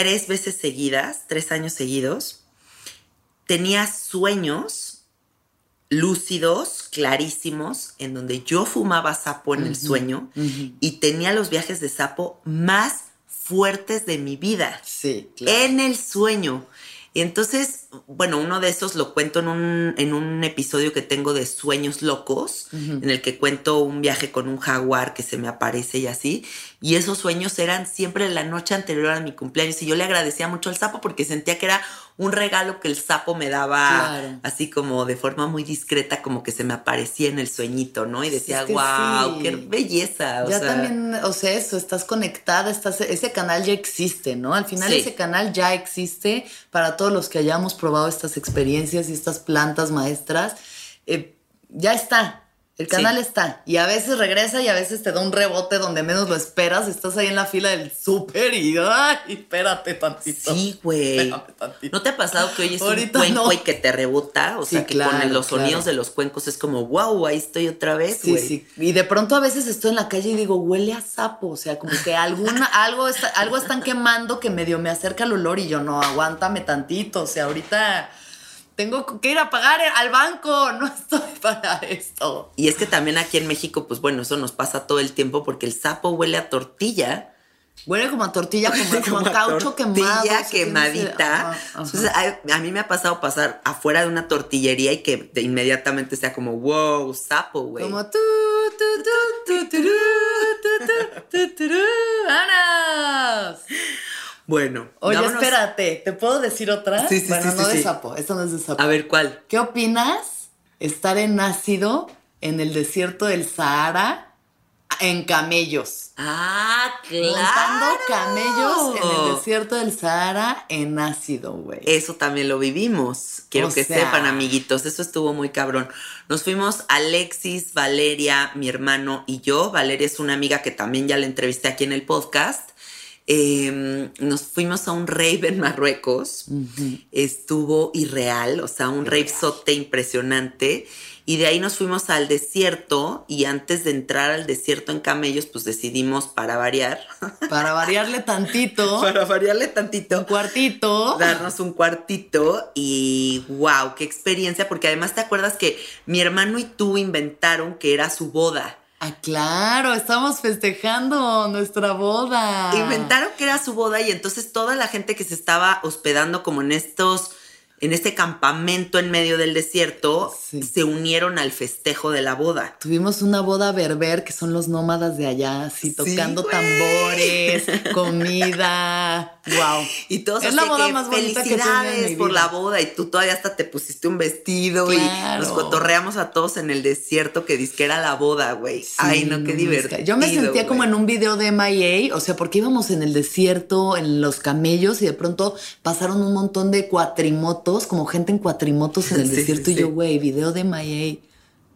Speaker 1: tres veces seguidas, tres años seguidos, tenía sueños lúcidos, clarísimos, en donde yo fumaba sapo en el sueño y tenía los viajes de sapo más fuertes de mi vida
Speaker 2: Sí, claro.
Speaker 1: en el sueño. Y entonces, bueno, uno de esos lo cuento en un, en un episodio que tengo de Sueños Locos, en el que cuento un viaje con un jaguar que se me aparece y así. Y esos sueños eran siempre la noche anterior a mi cumpleaños. Y yo le agradecía mucho al sapo porque sentía que era un regalo que el sapo me daba
Speaker 2: Claro.
Speaker 1: así como de forma muy discreta, como que se me aparecía en el sueñito, ¿no? Y
Speaker 2: Sí,
Speaker 1: decía,
Speaker 2: es que
Speaker 1: wow,
Speaker 2: sí.
Speaker 1: qué belleza. O
Speaker 2: ya
Speaker 1: sea,
Speaker 2: también, o sea, eso, estás conectada, estás, ese canal ya existe, ¿no? Al final
Speaker 1: Sí.
Speaker 2: ese canal ya existe para todos los que hayamos probado estas experiencias y estas plantas maestras. eh, ya está, el
Speaker 1: Sí.
Speaker 2: canal está. Y a veces regresa y a veces te da un rebote donde menos lo esperas. Estás ahí en la fila del súper y, ay, espérate tantito.
Speaker 1: Sí, güey. ¿No te ha pasado que oyes
Speaker 2: Ahorita
Speaker 1: un cuenco
Speaker 2: no.
Speaker 1: y que te rebota? O
Speaker 2: Sí,
Speaker 1: sea, que
Speaker 2: claro,
Speaker 1: con los
Speaker 2: claro.
Speaker 1: sonidos de los cuencos es como, wow, ahí estoy otra vez,
Speaker 2: Sí,
Speaker 1: güey.
Speaker 2: sí. Y de pronto a veces estoy en la calle y digo, huele a sapo. O sea, como que alguna, algo, está, algo están quemando que medio me acerca el olor y yo no, aguántame tantito. O sea, ahorita tengo que ir a pagar al banco. No estoy para esto.
Speaker 1: Y es que también aquí en México, pues bueno, eso nos pasa todo el tiempo porque el sapo huele a tortilla.
Speaker 2: Huele como a tortilla, como, como a caucho quemado.
Speaker 1: tortilla quemadita.
Speaker 2: ajá, ajá.
Speaker 1: Entonces, a, a mí me ha pasado pasar afuera de una tortillería y que de inmediatamente sea como, wow, sapo, güey.
Speaker 2: Como tú, tú, tú, tú, turú, tú, tú, tú, turú. ¡Vámonos!
Speaker 1: Bueno,
Speaker 2: Oye,
Speaker 1: vámonos-
Speaker 2: espérate, ¿te puedo decir otra?
Speaker 1: Sí, sí,
Speaker 2: bueno,
Speaker 1: sí,
Speaker 2: no
Speaker 1: sí,
Speaker 2: de sapo, esta no es de sapo.
Speaker 1: A ver, ¿cuál?
Speaker 2: ¿Qué opinas estar en ácido en el desierto del Sahara en camellos?
Speaker 1: Ah, claro.
Speaker 2: Montando camellos en el desierto del Sahara en ácido, güey.
Speaker 1: Eso también lo vivimos. Quiero
Speaker 2: O
Speaker 1: que
Speaker 2: sea-
Speaker 1: sepan, amiguitos, eso estuvo muy cabrón. Nos fuimos Alexis, Valeria, mi hermano y yo. Valeria es una amiga que también ya la entrevisté aquí en el podcast. Eh, nos fuimos a un rave en Marruecos. Estuvo irreal, o sea, un rave sote impresionante. Y de ahí nos fuimos al desierto y antes de entrar al desierto en camellos, pues decidimos para variar,
Speaker 2: Para variarle tantito,
Speaker 1: para variarle
Speaker 2: un
Speaker 1: tantito,
Speaker 2: cuartito.
Speaker 1: darnos un cuartito y wow, qué experiencia, porque además te acuerdas que mi hermano y tú inventaron que era su boda.
Speaker 2: Ah, claro, estamos festejando nuestra boda.
Speaker 1: Inventaron que era su boda y entonces toda la gente que se estaba hospedando como en estos en este campamento en medio del desierto
Speaker 2: Sí.
Speaker 1: se unieron al festejo de la boda.
Speaker 2: Tuvimos una boda berber, que son los nómadas de allá, así tocando tambores, comida. Wow.
Speaker 1: Y todos
Speaker 2: Es
Speaker 1: así
Speaker 2: la boda
Speaker 1: que
Speaker 2: más que
Speaker 1: felicidades
Speaker 2: mi
Speaker 1: por
Speaker 2: vida".
Speaker 1: la boda y tú todavía hasta te pusiste un vestido
Speaker 2: Claro.
Speaker 1: y nos cotorreamos a todos en el desierto que disque era la boda, güey.
Speaker 2: Sí,
Speaker 1: Ay, no, qué divertido.
Speaker 2: que Yo me sentía como en un video de MIA, o sea, porque íbamos en el desierto, en los camellos, y de pronto pasaron un montón de cuatrimotos, como gente en cuatrimotos en el
Speaker 1: Sí,
Speaker 2: desierto,
Speaker 1: sí,
Speaker 2: y yo,
Speaker 1: sí.
Speaker 2: güey, video de MIA.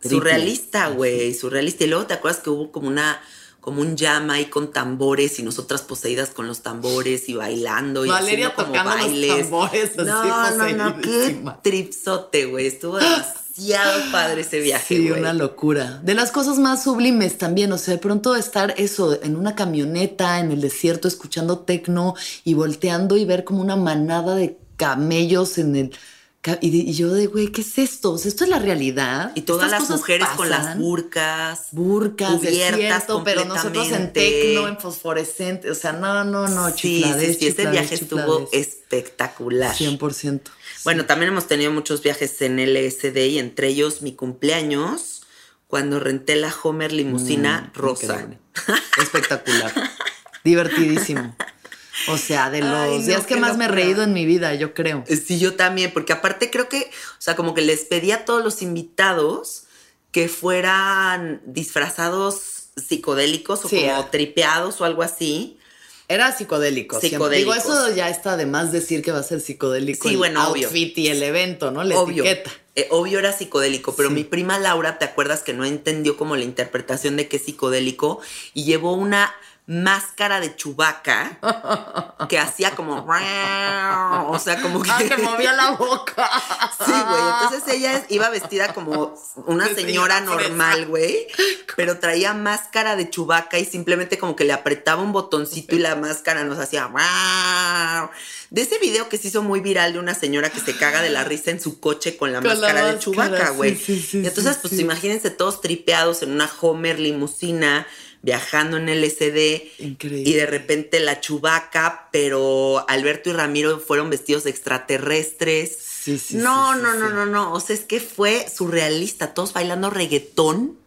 Speaker 1: Surrealista, güey, surrealista. Y luego te acuerdas que hubo como una como un llama ahí con tambores y nosotras poseídas con los tambores y bailando y
Speaker 2: Valeria
Speaker 1: haciendo como
Speaker 2: tocando los
Speaker 1: bailes.
Speaker 2: tambores
Speaker 1: no, no, no, qué tripsote, güey. Estuvo demasiado padre ese viaje.
Speaker 2: Sí,
Speaker 1: güey.
Speaker 2: una locura. De las cosas más sublimes también, o sea, de pronto estar eso en una camioneta en el desierto escuchando tecno y volteando y ver como una manada de camellos en el y, de- y yo de güey, ¿qué es esto? O sea, esto es la realidad.
Speaker 1: Y todas
Speaker 2: Estas
Speaker 1: las mujeres con las burcas.
Speaker 2: burcas,
Speaker 1: cubiertas
Speaker 2: pero nosotros en tecno, en fosforescente, o sea, no, no, no,
Speaker 1: sí,
Speaker 2: chifladez,
Speaker 1: sí, sí, ese
Speaker 2: chifladez,
Speaker 1: viaje estuvo espectacular.
Speaker 2: 100%.
Speaker 1: Bueno, también hemos tenido muchos viajes en LSD y entre ellos mi cumpleaños, cuando renté la Homer limusina
Speaker 2: Mm,
Speaker 1: rosa.
Speaker 2: Espectacular. Divertidísimo. O sea, de los
Speaker 1: Ay, no,
Speaker 2: días que más me he reído en mi vida, yo creo.
Speaker 1: Eh, Sí, yo también, porque aparte creo que, o sea, como que les pedí a todos los invitados que fueran disfrazados psicodélicos o
Speaker 2: Sí,
Speaker 1: como
Speaker 2: ah.
Speaker 1: tripeados o algo así.
Speaker 2: Era psicodélico. siempre. Digo, eso ya está de más decir que va a ser psicodélico.
Speaker 1: Sí,
Speaker 2: el
Speaker 1: bueno, obvio.
Speaker 2: outfit y el evento, ¿no? La
Speaker 1: obvio.
Speaker 2: etiqueta.
Speaker 1: eh, obvio era psicodélico, pero
Speaker 2: Sí.
Speaker 1: mi prima Laura, ¿te acuerdas que no entendió como la interpretación de qué es psicodélico? Y llevó una máscara de chubaca que hacía como o sea como que
Speaker 2: Ah, que movía la boca.
Speaker 1: Sí, güey. Entonces ella iba vestida como una señora normal, güey. Pero traía máscara de chubaca y simplemente como que le apretaba un botoncito y la máscara nos hacía. De ese video que se hizo muy viral de una señora que se caga de la risa en su coche con la
Speaker 2: Con la
Speaker 1: máscara de chubaca,
Speaker 2: sí,
Speaker 1: güey.
Speaker 2: sí, sí,
Speaker 1: y entonces,
Speaker 2: sí,
Speaker 1: pues
Speaker 2: sí.
Speaker 1: imagínense todos tripeados en una Homer limusina, viajando en LSD.
Speaker 2: Increíble.
Speaker 1: Y de repente la chubaca, pero Alberto y Ramiro fueron vestidos de extraterrestres.
Speaker 2: Sí, sí,
Speaker 1: no,
Speaker 2: sí,
Speaker 1: no, no, no, no. O sea, es que fue surrealista. Todos bailando reggaetón,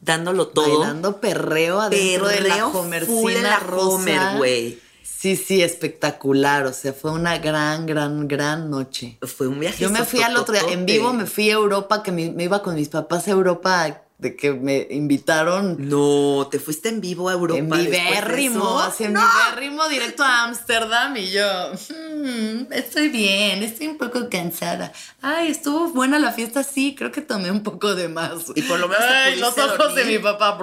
Speaker 1: dándolo todo.
Speaker 2: Bailando perreo adentro de la
Speaker 1: Perreo en la
Speaker 2: rosa.
Speaker 1: Güey.
Speaker 2: Sí, sí, espectacular. O sea, fue una gran, gran, gran noche.
Speaker 1: Fue un viaje.
Speaker 2: Yo me fui al otro día, en vivo me fui a Europa, que me, me iba con mis papás a Europa, de que me invitaron
Speaker 1: No, te fuiste en vivo a Europa.
Speaker 2: en vivérrimo, así en vivérrimo directo a Ámsterdam y yo, "Mm, estoy bien, estoy un poco cansada. Ay, estuvo buena la fiesta, sí, creo que tomé un poco de más.
Speaker 1: Y por lo menos te
Speaker 2: Ay, los ojos de mi papá.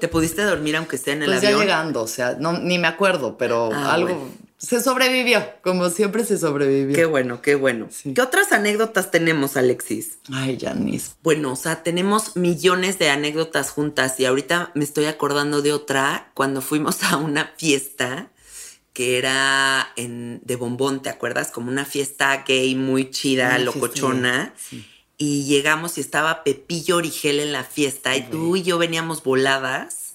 Speaker 1: ¿Te pudiste dormir aunque sea en el
Speaker 2: Pues ya
Speaker 1: avión?
Speaker 2: llegando, o sea, no, ni me acuerdo, pero
Speaker 1: Ah,
Speaker 2: algo
Speaker 1: bueno.
Speaker 2: Se sobrevivió, como siempre se sobrevivió.
Speaker 1: Qué bueno, qué bueno.
Speaker 2: Sí.
Speaker 1: ¿Qué otras anécdotas tenemos, Alexis?
Speaker 2: Ay, Janice.
Speaker 1: Bueno, o sea, tenemos millones de anécdotas juntas y ahorita me estoy acordando de otra cuando fuimos a una fiesta que era en, de bombón, ¿te acuerdas? Como una fiesta gay muy chida,
Speaker 2: Una
Speaker 1: locochona.
Speaker 2: sí.
Speaker 1: Y llegamos y estaba Pepillo Origel en la fiesta y tú y yo veníamos voladas.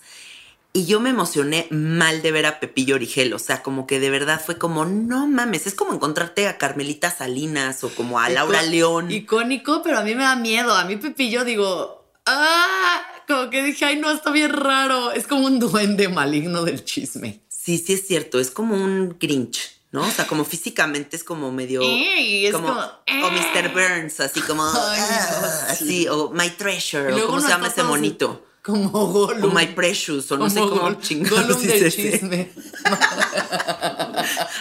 Speaker 1: Y yo me emocioné mal de ver a Pepillo Origel, o sea, como que de verdad fue como, no mames, es como encontrarte a Carmelita Salinas o como a Laura
Speaker 2: Icó-
Speaker 1: León.
Speaker 2: Icónico, pero a mí me da miedo. A mí Pepillo digo, ah, como que dije, ay, no, está bien raro. Es como un duende maligno del chisme.
Speaker 1: Sí, sí es cierto, es como un Grinch, ¿no? O sea, como físicamente es como medio...
Speaker 2: Ey, es
Speaker 1: como,
Speaker 2: como,
Speaker 1: o Mr. Burns, así como...
Speaker 2: Ay,
Speaker 1: ah,
Speaker 2: sí.
Speaker 1: así, o My Treasure, o cómo se llama ese monito.
Speaker 2: Como
Speaker 1: O
Speaker 2: Gollum.
Speaker 1: My Precious, o no sé cómo chingados
Speaker 2: Gollum del chisme.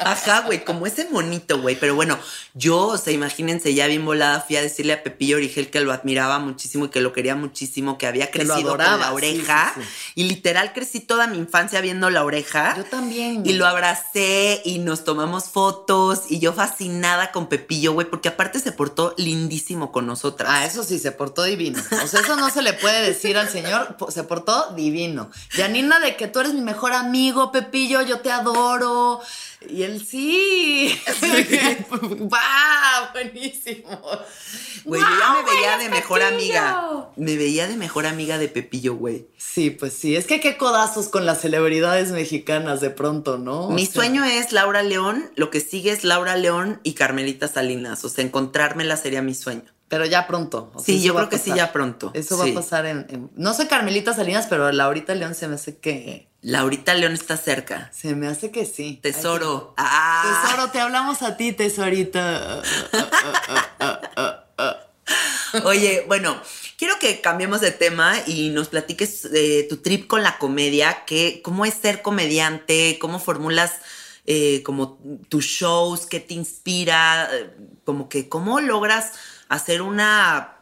Speaker 1: Ajá, güey, como ese monito, güey. Pero bueno, yo, o sea, imagínense, ya bien volada, fui a decirle a Pepillo Origel que lo admiraba muchísimo y que lo quería muchísimo, que había
Speaker 2: Que lo
Speaker 1: crecido con la oreja.
Speaker 2: sí, sí.
Speaker 1: Y literal crecí toda mi infancia viendo la oreja.
Speaker 2: Yo también.
Speaker 1: Y lo abracé y nos tomamos fotos y yo fascinada con Pepillo, güey, porque aparte se portó lindísimo con nosotras.
Speaker 2: Ah, eso sí, se portó divino. O sea, eso no se le puede decir al señor, se portó divino. Janina, de que tú eres mi mejor amigo, Pepillo, yo te adoro. Y él sí. ¡Va! Buenísimo.
Speaker 1: Güey, yo ya me
Speaker 2: ¡Guau,
Speaker 1: veía de mejor amiga. Me veía de mejor amiga de Pepillo, güey.
Speaker 2: Sí, pues sí. Es que qué codazos con las celebridades mexicanas de pronto, ¿no? O
Speaker 1: Mi
Speaker 2: sea,
Speaker 1: sueño es Laura León, lo que sigue es Laura León y Carmelita Salinas. O sea, encontrármela sería mi sueño.
Speaker 2: Pero ya pronto. o sea,
Speaker 1: Sí, yo creo que sí, ya pronto.
Speaker 2: Eso va
Speaker 1: Sí.
Speaker 2: a pasar en, en- No sé Carmelita Salinas, pero Laurita León se me hace que.
Speaker 1: Laurita León está cerca.
Speaker 2: Se me hace que sí.
Speaker 1: Tesoro. Ah.
Speaker 2: Tesoro, te hablamos a ti, tesorita.
Speaker 1: Oye, bueno, quiero que cambiemos de tema y nos platiques de tu trip con la comedia, que, cómo es ser comediante, cómo formulas eh, como tus shows, qué te inspira, eh, como que cómo logras hacer una,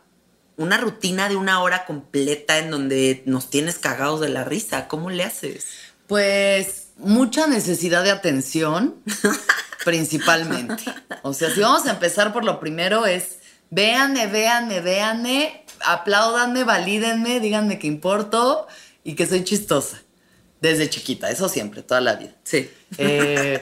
Speaker 1: una rutina de una hora completa en donde nos tienes cagados de la risa. ¿Cómo le haces?
Speaker 2: Pues mucha necesidad de atención, principalmente. O sea, si vamos a empezar por lo primero es Véanme, véanme, véanme, apláudanme, valídenme, díganme que importo y que soy chistosa. Desde chiquita, eso siempre, toda la vida.
Speaker 1: Sí.
Speaker 2: Eh,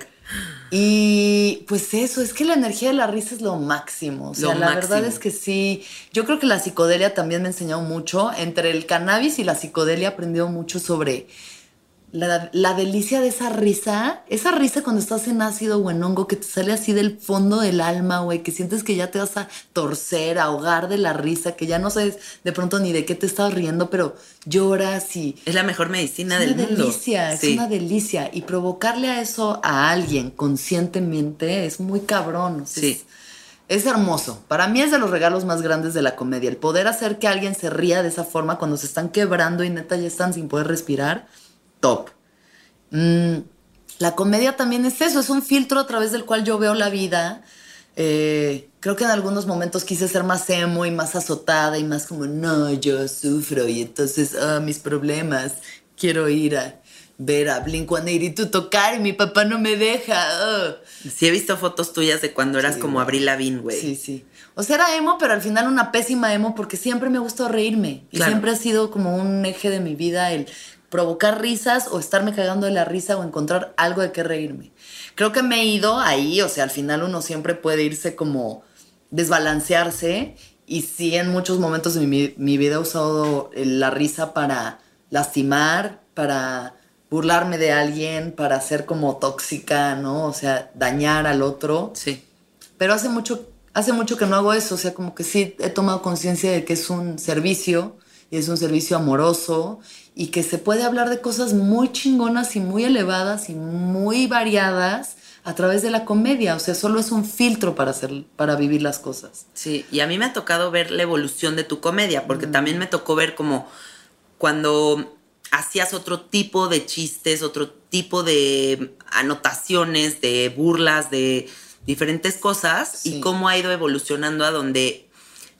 Speaker 2: y pues eso, es que la energía de la risa es lo máximo. O sea,
Speaker 1: Lo
Speaker 2: la verdad es que sí. Yo creo que la psicodelia también me ha enseñado mucho. Entre el cannabis y la psicodelia he aprendido mucho sobre la, la delicia de esa risa. Esa risa cuando estás en ácido o en hongo que te sale así del fondo del alma, güey, que sientes que ya te vas a torcer, a ahogar de la risa, que ya no sabes de pronto ni de qué te estás riendo, pero lloras y
Speaker 1: Es la mejor medicina
Speaker 2: es
Speaker 1: del
Speaker 2: una
Speaker 1: mundo.
Speaker 2: delicia,
Speaker 1: Sí.
Speaker 2: es una delicia. Y provocarle a eso a alguien conscientemente es muy cabrón.
Speaker 1: Sí.
Speaker 2: Es, es hermoso. Para mí es de los regalos más grandes de la comedia. El poder hacer que alguien se ría de esa forma cuando se están quebrando y neta ya están sin poder respirar. Top. Mm, la comedia también es eso, es un filtro a través del cual yo veo la vida. Eh, creo que en algunos momentos quise ser más emo y más azotada y más como, no, yo sufro y entonces, ah, mis problemas, quiero ir a ver a Blink-182 tocar y mi papá no me deja. ah".
Speaker 1: Sí he visto fotos tuyas de cuando eras
Speaker 2: Sí,
Speaker 1: como. Abril Lavín, güey.
Speaker 2: Sí, sí. O sea, era emo, pero al final una pésima emo porque siempre me gustado reírme. Y
Speaker 1: Claro.
Speaker 2: siempre ha sido como un eje de mi vida el provocar risas o estarme cagando de la risa o encontrar algo de qué reírme. Creo que me he ido ahí, o sea, al final uno siempre puede irse como desbalancearse y sí en muchos momentos de mi, mi vida he usado eh, la risa para lastimar, para burlarme de alguien, para ser como tóxica, ¿no? O sea, dañar al otro.
Speaker 1: Sí.
Speaker 2: Pero hace mucho, hace mucho que no hago eso, o sea, como que sí he tomado conciencia de que es un servicio y es un servicio amoroso y que se puede hablar de cosas muy chingonas y muy elevadas y muy variadas a través de la comedia, o sea, solo es un filtro para hacer para vivir las cosas.
Speaker 1: Sí, y a mí me ha tocado ver la evolución de tu comedia,
Speaker 2: Mm.
Speaker 1: porque también me tocó ver como cuando hacías otro tipo de chistes, otro tipo de anotaciones, de burlas, de diferentes cosas,
Speaker 2: Sí.
Speaker 1: y cómo ha ido evolucionando a donde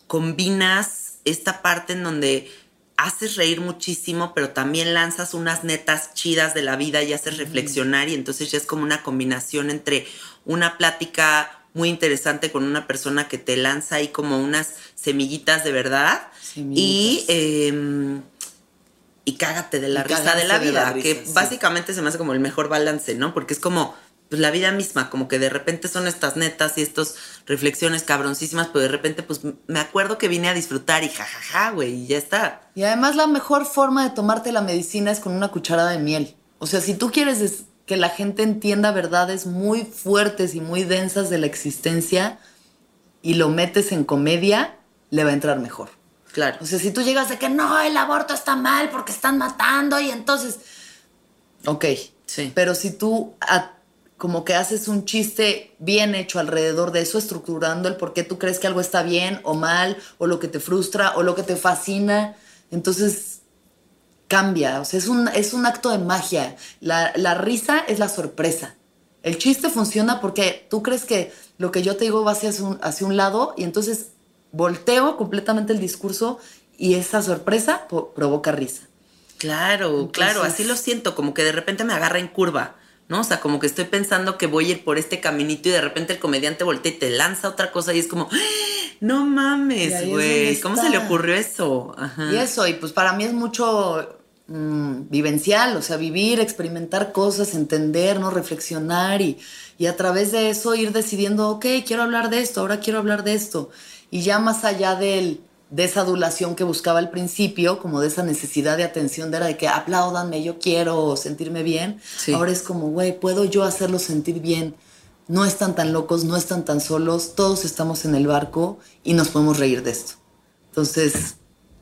Speaker 1: combinas esta parte en donde haces reír muchísimo, pero también lanzas unas netas chidas de la vida y haces reflexionar y entonces ya es como una combinación entre una plática muy interesante con una persona que te lanza ahí como unas semillitas de verdad y eh, y cágate de la
Speaker 2: Y
Speaker 1: risa de la
Speaker 2: de la
Speaker 1: vida,
Speaker 2: risa,
Speaker 1: que
Speaker 2: sí.
Speaker 1: básicamente se me hace como el mejor balance, ¿no? Porque es como pues, la vida misma, como que de repente son estas netas y estas reflexiones cabroncísimas, pero de repente pues me acuerdo que vine a disfrutar y jajaja, güey, y ya está.
Speaker 2: Y además la mejor forma de tomarte la medicina es con una cucharada de miel. O sea, si tú quieres que la gente entienda verdades muy fuertes y muy densas de la existencia y lo metes en comedia, le va a entrar mejor.
Speaker 1: Claro.
Speaker 2: O sea, si tú llegas de que no, el aborto está mal porque están matando y entonces... Ok.
Speaker 1: Sí.
Speaker 2: Pero si tú a- como que haces un chiste bien hecho alrededor de eso, estructurando el por qué tú crees que algo está bien o mal, o lo que te frustra, o lo que te fascina, entonces cambia. O sea, es un, es un acto de magia. La, la risa es la sorpresa. El chiste funciona porque tú crees que lo que yo te digo va hacia un, hacia un lado y entonces volteo completamente el discurso y esa sorpresa provoca risa.
Speaker 1: Claro,
Speaker 2: Entonces-
Speaker 1: claro, así lo siento, como que de repente me agarra en curva, ¿no? O sea, como que estoy pensando que voy a ir por este caminito y de repente el comediante voltea y te lanza otra cosa y es como, ¡Ah! no mames,
Speaker 2: es
Speaker 1: güey, ¿cómo se le ocurrió eso? Ajá.
Speaker 2: Y eso, y pues para mí es mucho mm, vivencial, o sea, vivir, experimentar cosas, entender, ¿no? Reflexionar y, y a través de eso ir decidiendo, ok, quiero hablar de esto, ahora quiero hablar de esto. Y ya más allá del, de esa adulación que buscaba al principio, como de esa necesidad de atención, de era de que apláudanme, yo quiero sentirme bien,
Speaker 1: Sí.
Speaker 2: ahora es como, güey, puedo yo hacerlos sentir bien. No están tan locos, no están tan solos, todos estamos en el barco y nos podemos reír de esto. Entonces,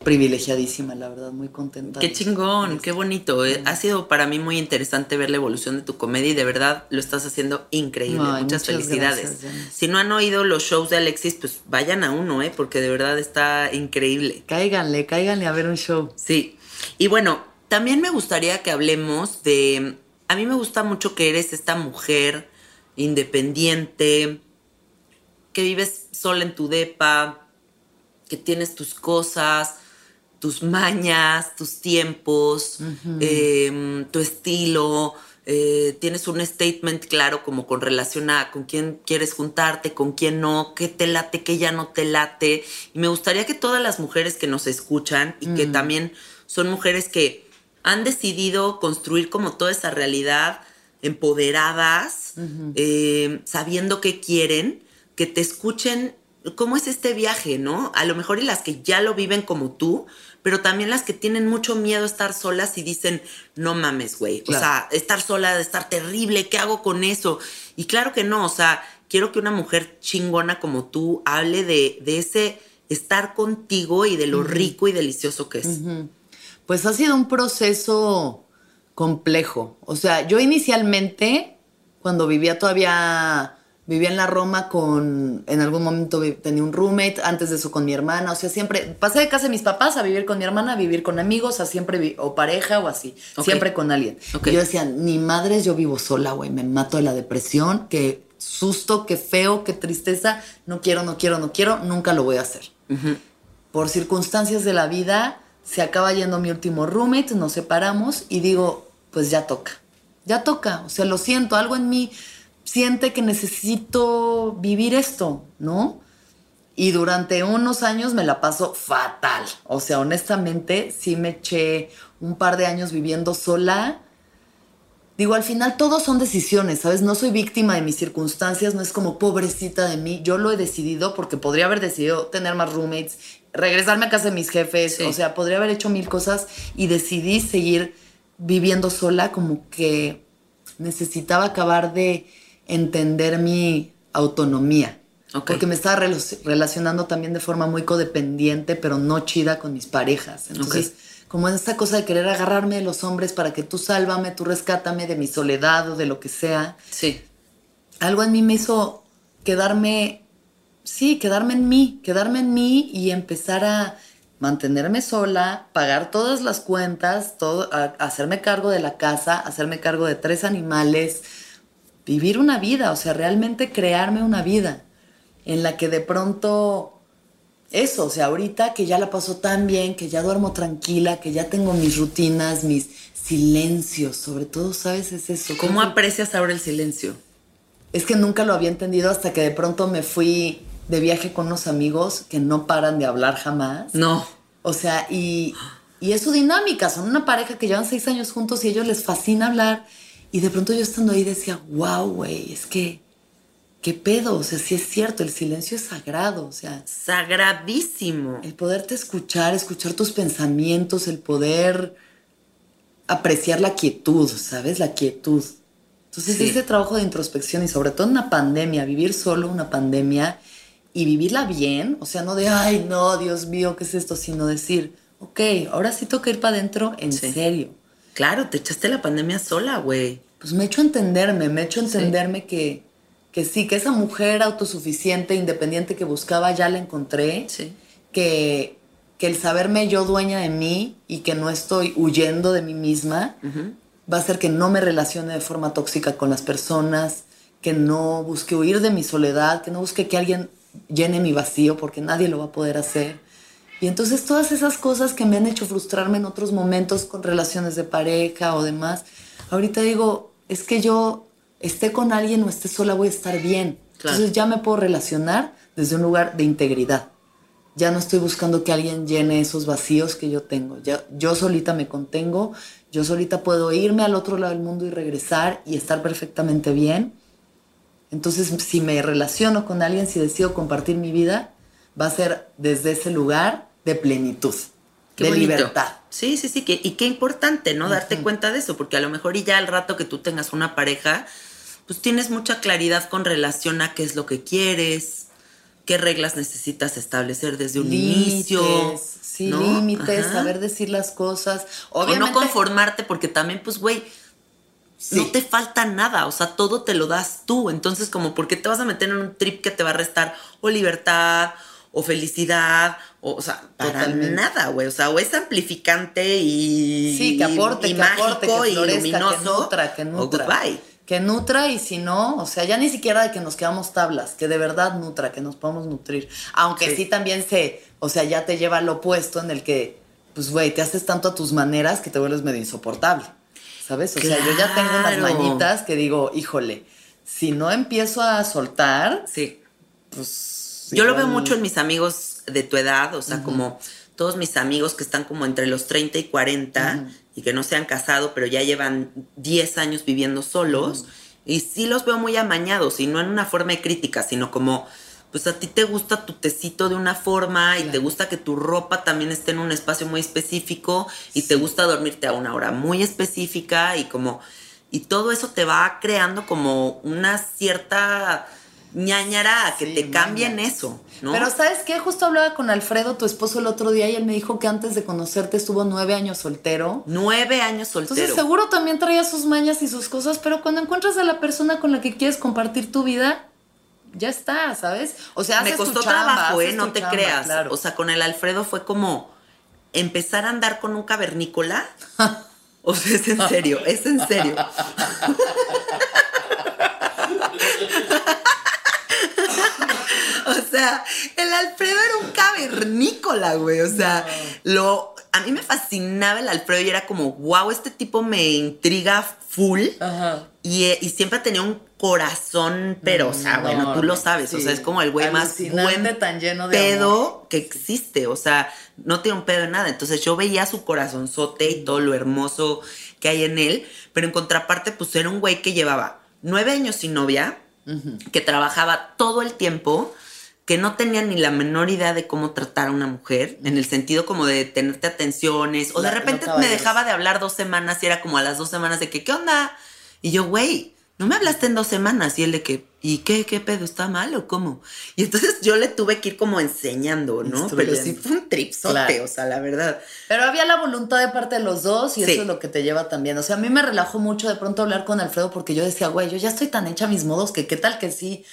Speaker 2: privilegiadísima, la verdad, muy contenta.
Speaker 1: Qué chingón, qué bonito. eh. Ha sido para mí muy interesante ver la evolución de tu comedia y de verdad lo estás haciendo increíble. Muchas,
Speaker 2: muchas
Speaker 1: felicidades.
Speaker 2: gracias,
Speaker 1: si no han oído los shows de Alexis, pues vayan a uno, ¿eh? Porque de verdad está increíble.
Speaker 2: Cáiganle, cáiganle a ver un show.
Speaker 1: Sí. Y bueno, también me gustaría que hablemos de. A mí me gusta mucho que eres esta mujer independiente, que vives sola en tu depa, que tienes tus cosas, tus mañas, tus tiempos, eh, tu estilo, eh, tienes un statement claro como con relación a con quién quieres juntarte, con quién no, qué te late, qué ya no te late. Y me gustaría que todas las mujeres que nos escuchan y que también son mujeres que han decidido construir como toda esa realidad empoderadas, eh, sabiendo qué quieren, que te escuchen cómo es este viaje, ¿no? A lo mejor y las que ya lo viven como tú, pero también las que tienen mucho miedo a estar solas y dicen, no mames, güey. O sea, estar sola de estar terrible, ¿qué hago con eso? Y claro que no, o sea, quiero que una mujer chingona como tú hable de, ese estar contigo y de lo rico y delicioso que es.
Speaker 2: Pues ha sido un proceso complejo. O sea, yo inicialmente, cuando vivía todavía Vivía en la Roma con, en algún momento tenía un roommate, antes de eso con mi hermana, o sea, siempre, pasé de casa de mis papás a vivir con mi hermana, a vivir con amigos, a siempre, o pareja o así, siempre con alguien. Y yo decía, ni madres, yo vivo sola, güey, me mato de la depresión, qué susto, qué feo, qué tristeza, no quiero, no quiero, no quiero, nunca lo voy a hacer. Por circunstancias de la vida, se acaba yendo mi último roommate, nos separamos y digo, pues ya toca, ya toca, o sea, lo siento, algo en mí siente que necesito vivir esto, ¿no? Y durante unos años me la paso fatal. O sea, honestamente, sí me eché un par de años viviendo sola. Digo, al final todos son decisiones, ¿sabes? No soy víctima de mis circunstancias, no es como pobrecita de mí. Yo lo he decidido porque podría haber decidido tener más roommates, regresarme a casa de mis jefes, o sea, podría haber hecho mil cosas y decidí seguir viviendo sola como que necesitaba acabar de entender mi autonomía. Porque me estaba relacionando también de forma muy codependiente, pero no chida con mis parejas. Entonces, como en esta cosa de querer agarrarme de los hombres para que tú sálvame, tú rescátame de mi soledad o de lo que sea.
Speaker 1: Sí.
Speaker 2: Algo en mí me hizo quedarme, sí, quedarme en mí, quedarme en mí y empezar a mantenerme sola, pagar todas las cuentas, todo, hacerme cargo de la casa, hacerme cargo de tres animales, vivir una vida, o sea, realmente crearme una vida en la que de pronto eso, o sea, ahorita que ya la paso tan bien, que ya duermo tranquila, que ya tengo mis rutinas, mis silencios, sobre todo, ¿sabes? Es eso.
Speaker 1: ¿Cómo aprecias ahora el silencio?
Speaker 2: Es que nunca lo había entendido hasta que de pronto me fui de viaje con unos amigos que no paran de hablar jamás.
Speaker 1: No.
Speaker 2: O sea, y, y es su dinámica, son una pareja que llevan seis años juntos y a ellos les fascina hablar y de pronto yo estando ahí decía, wow, güey, es que, ¿qué pedo? O sea, sí es cierto, el silencio es sagrado, o sea.
Speaker 1: Sagradísimo.
Speaker 2: El poderte escuchar, escuchar tus pensamientos, el poder apreciar la quietud, ¿sabes? La quietud. Entonces, ese trabajo de introspección y sobre todo en una pandemia, vivir solo una pandemia y vivirla bien, o sea, no de, ay, no, Dios mío, ¿qué es esto? Sino decir, ok, ahora sí toca ir para adentro en serio
Speaker 1: Claro, te echaste la pandemia sola, güey.
Speaker 2: Pues me he hecho entenderme, me he hecho entenderme que, que sí, que esa mujer autosuficiente, independiente que buscaba, ya la encontré.
Speaker 1: Sí.
Speaker 2: Que, que el saberme yo dueña de mí y que no estoy huyendo de mí misma va a hacer que no me relacione de forma tóxica con las personas, que no busque huir de mi soledad, que no busque que alguien llene mi vacío porque nadie lo va a poder hacer. Y entonces todas esas cosas que me han hecho frustrarme en otros momentos con relaciones de pareja o demás, ahorita digo, es que yo esté con alguien o esté sola voy a estar bien. Entonces ya me puedo relacionar desde un lugar de integridad. Ya no estoy buscando que alguien llene esos vacíos que yo tengo. Ya, yo solita me contengo, yo solita puedo irme al otro lado del mundo y regresar y estar perfectamente bien. Entonces, si me relaciono con alguien, si decido compartir mi vida, va a ser desde ese lugar de plenitud, de libertad.
Speaker 1: Sí, sí, sí, que, y qué importante, ¿no? Darte cuenta de eso, porque a lo mejor y ya al rato que tú tengas una pareja, pues tienes mucha claridad con relación a qué es lo que quieres, qué reglas necesitas establecer desde un inicio.
Speaker 2: Sí, límites, saber decir las cosas.
Speaker 1: O no conformarte, porque también, pues, güey, no te falta nada, o sea, todo te lo das tú. Entonces, como, ¿por qué te vas a meter en un trip que te va a restar o libertad o felicidad, o, o sea, para nada, güey. O sea, o es amplificante y.
Speaker 2: Sí, que aporte, que aporte, que florezca, que nutra, que nutra. Que nutra y si no, o sea, ya ni siquiera de que nos quedamos tablas, que de verdad nutra, que nos podemos nutrir. Aunque sí, también se, o sea, ya te lleva al opuesto en el que, pues, güey, te haces tanto a tus maneras que te vuelves medio insoportable. ¿sabes? O sea, yo ya tengo unas mañitas que digo, híjole, si no empiezo a soltar,
Speaker 1: Sí.
Speaker 2: pues...
Speaker 1: Yo lo veo mucho en mis amigos de tu edad, o sea, como todos mis amigos que están como entre los 30 y 40 y que no se han casado, pero ya llevan 10 años viviendo solos. Y sí los veo muy amañados y no en una forma de crítica, sino como, pues a ti te gusta tu tecito de una forma y te gusta que tu ropa también esté en un espacio muy específico y te gusta dormirte a una hora muy específica y como, y todo eso te va creando como una cierta ñañara a que
Speaker 2: Sí,
Speaker 1: te cambien
Speaker 2: maña.
Speaker 1: eso, ¿no?
Speaker 2: Pero ¿sabes qué? Justo hablaba con Alfredo, tu esposo, el otro día y él me dijo que antes de conocerte estuvo nueve años soltero.
Speaker 1: Nueve años soltero.
Speaker 2: Entonces seguro también traía sus mañas y sus cosas, pero cuando encuentras a la persona con la que quieres compartir tu vida, ya está, ¿sabes? O sea,
Speaker 1: Me
Speaker 2: tu
Speaker 1: costó
Speaker 2: chamba,
Speaker 1: trabajo, ¿eh? No te
Speaker 2: chamba,
Speaker 1: creas.
Speaker 2: claro.
Speaker 1: O sea, con el Alfredo fue como empezar a andar con un cavernícola. O sea, es en serio, es en serio. O sea, el Alfredo era un cavernícola, güey. O sea, lo. A mí me fascinaba el Alfredo y era como, wow, este tipo me intriga full.
Speaker 2: Ajá.
Speaker 1: Y, eh, y siempre tenía un corazón, pero, o sea,
Speaker 2: Mm,
Speaker 1: bueno, tú lo sabes, o sea, es como el güey más buen
Speaker 2: tan lleno de
Speaker 1: pedo
Speaker 2: amor.
Speaker 1: que existe, o sea, no tiene un pedo en nada. Entonces yo veía su corazonzote y todo lo hermoso que hay en él, pero en contraparte, pues era un güey que llevaba nueve años sin novia, que trabajaba todo el tiempo, que no tenía ni la menor idea de cómo tratar a una mujer, en el sentido como de tenerte atenciones, o de repente me dejaba de hablar dos semanas y era como a las dos semanas de que, ¿qué onda? Y yo, güey, no me hablaste en dos semanas. Y él de que, ¿y qué, qué pedo? ¿Está mal o cómo? Y entonces yo le tuve que ir como enseñando, ¿no? Pero sí fue un tripsote,
Speaker 2: Claro.
Speaker 1: o sea, la verdad.
Speaker 2: Pero había la voluntad de parte de los dos y
Speaker 1: Sí.
Speaker 2: eso es lo que te lleva también. O sea, a mí me relajó mucho de pronto hablar con Alfredo porque yo decía, güey, yo ya estoy tan hecha a mis modos que qué tal que sí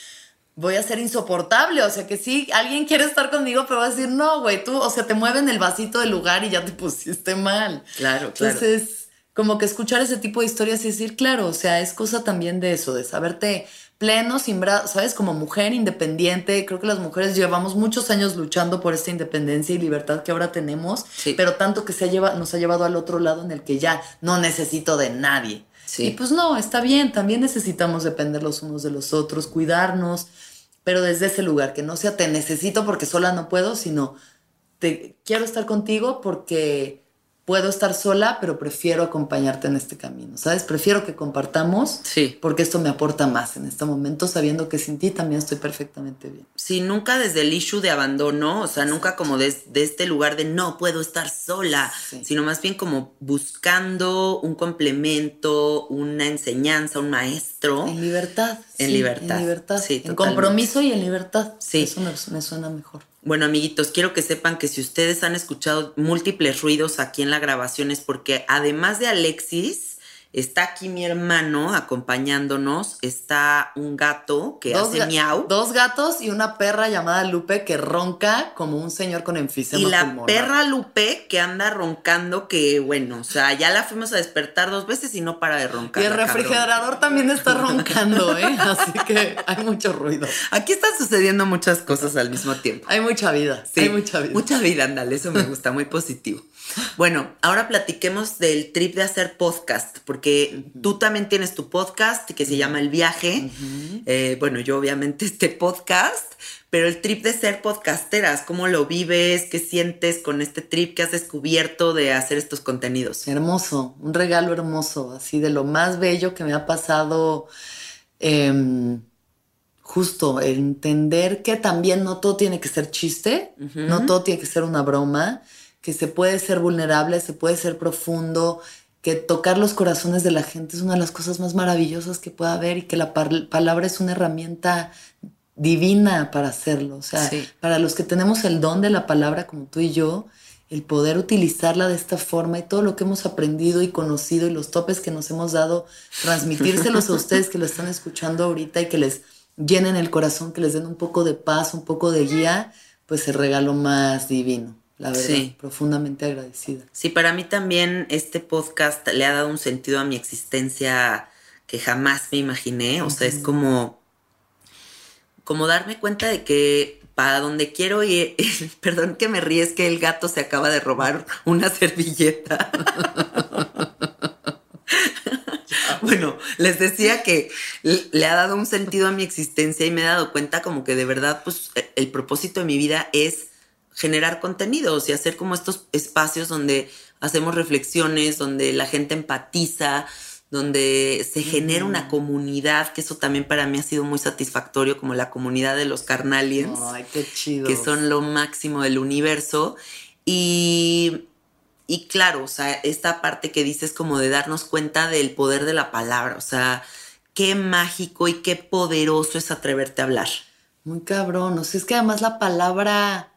Speaker 2: voy a ser insoportable. O sea, que sí, alguien quiere estar conmigo, pero va a decir, no, güey, tú, o sea, te mueven el vasito del lugar y ya te pusiste mal.
Speaker 1: Claro, claro.
Speaker 2: Entonces, como que escuchar ese tipo de historias y decir, claro, o sea, es cosa también de eso, de saberte pleno, sin brazos, ¿sabes? Como mujer independiente, creo que las mujeres llevamos muchos años luchando por esta independencia y libertad que ahora tenemos,
Speaker 1: Sí.
Speaker 2: pero tanto que se ha lleva, nos ha llevado al otro lado en el que ya no necesito de nadie.
Speaker 1: Sí.
Speaker 2: Y pues no, está bien, también necesitamos depender los unos de los otros, cuidarnos, pero desde ese lugar, que no sea te necesito porque sola no puedo, sino te quiero estar contigo porque puedo estar sola, pero prefiero acompañarte en este camino, ¿sabes? Prefiero que compartamos
Speaker 1: Sí.
Speaker 2: porque esto me aporta más en este momento, sabiendo que sin ti también estoy perfectamente bien.
Speaker 1: Sí, nunca desde el issue de abandono, o sea, nunca como des- de, este lugar de no puedo estar sola,
Speaker 2: Sí.
Speaker 1: sino más bien como buscando un complemento, una enseñanza, un maestro.
Speaker 2: En libertad.
Speaker 1: En
Speaker 2: sí,
Speaker 1: libertad.
Speaker 2: En libertad.
Speaker 1: Sí,
Speaker 2: en
Speaker 1: totalmente.
Speaker 2: compromiso y en libertad.
Speaker 1: Sí.
Speaker 2: Eso me, me suena mejor.
Speaker 1: Bueno, amiguitos, quiero que sepan que si ustedes han escuchado múltiples ruidos aquí en la grabación es porque además de Alexis, está aquí mi hermano acompañándonos, está un gato que hace
Speaker 2: ga-
Speaker 1: miau.
Speaker 2: dos gatos y una perra llamada Lupe que ronca como un señor con enfisema
Speaker 1: Y la
Speaker 2: pulmonar.
Speaker 1: perra Lupe que anda roncando, que bueno, o sea, ya la fuimos a despertar dos veces y no para de roncar.
Speaker 2: Y el refrigerador también está roncando, ¿eh? Así que hay mucho ruido.
Speaker 1: Aquí están sucediendo muchas cosas al mismo tiempo.
Speaker 2: Hay mucha vida.
Speaker 1: Sí,
Speaker 2: hay mucha vida.
Speaker 1: Mucha vida, ándale, eso me gusta, muy positivo. Bueno, ahora platiquemos del trip de hacer podcast, porque tú también tienes tu podcast que se llama El Viaje. Eh, bueno, yo obviamente este podcast, pero el trip de ser podcasteras, ¿cómo lo vives? ¿Qué sientes con este trip que has descubierto de hacer estos contenidos?
Speaker 2: Hermoso, un regalo hermoso, así de lo más bello que me ha pasado. em, justo entender que también no todo tiene que ser chiste, no todo tiene que ser una broma, que se puede ser vulnerable, se puede ser profundo, que tocar los corazones de la gente es una de las cosas más maravillosas que pueda haber y que la palabra es una herramienta divina para hacerlo. O sea,
Speaker 1: Sí.
Speaker 2: para los que tenemos el don de la palabra como tú y yo, el poder utilizarla de esta forma y todo lo que hemos aprendido y conocido y los topes que nos hemos dado, transmitírselos a ustedes que lo están escuchando ahorita y que les llenen el corazón, que les den un poco de paz, un poco de guía, pues el regalo más divino, la verdad,
Speaker 1: Sí.
Speaker 2: profundamente agradecida.
Speaker 1: Sí, para mí también este podcast le ha dado un sentido a mi existencia que jamás me imaginé. O sea, es como, como darme cuenta de que para donde quiero ir, perdón que me ríes que el gato se acaba de robar una servilleta. bueno, les decía que le ha dado un sentido a mi existencia y me he dado cuenta como que de verdad, pues el propósito de mi vida es generar contenidos y hacer como estos espacios donde hacemos reflexiones, donde la gente empatiza, donde se genera una comunidad, que eso también para mí ha sido muy satisfactorio, como la comunidad de los carnalians.
Speaker 2: Ay, qué chido.
Speaker 1: Que son lo máximo del universo. Y, y claro, o sea, esta parte que dices como de darnos cuenta del poder de la palabra, o sea, qué mágico y qué poderoso es atreverte a hablar.
Speaker 2: Muy cabrón, o sea, es que además la palabra,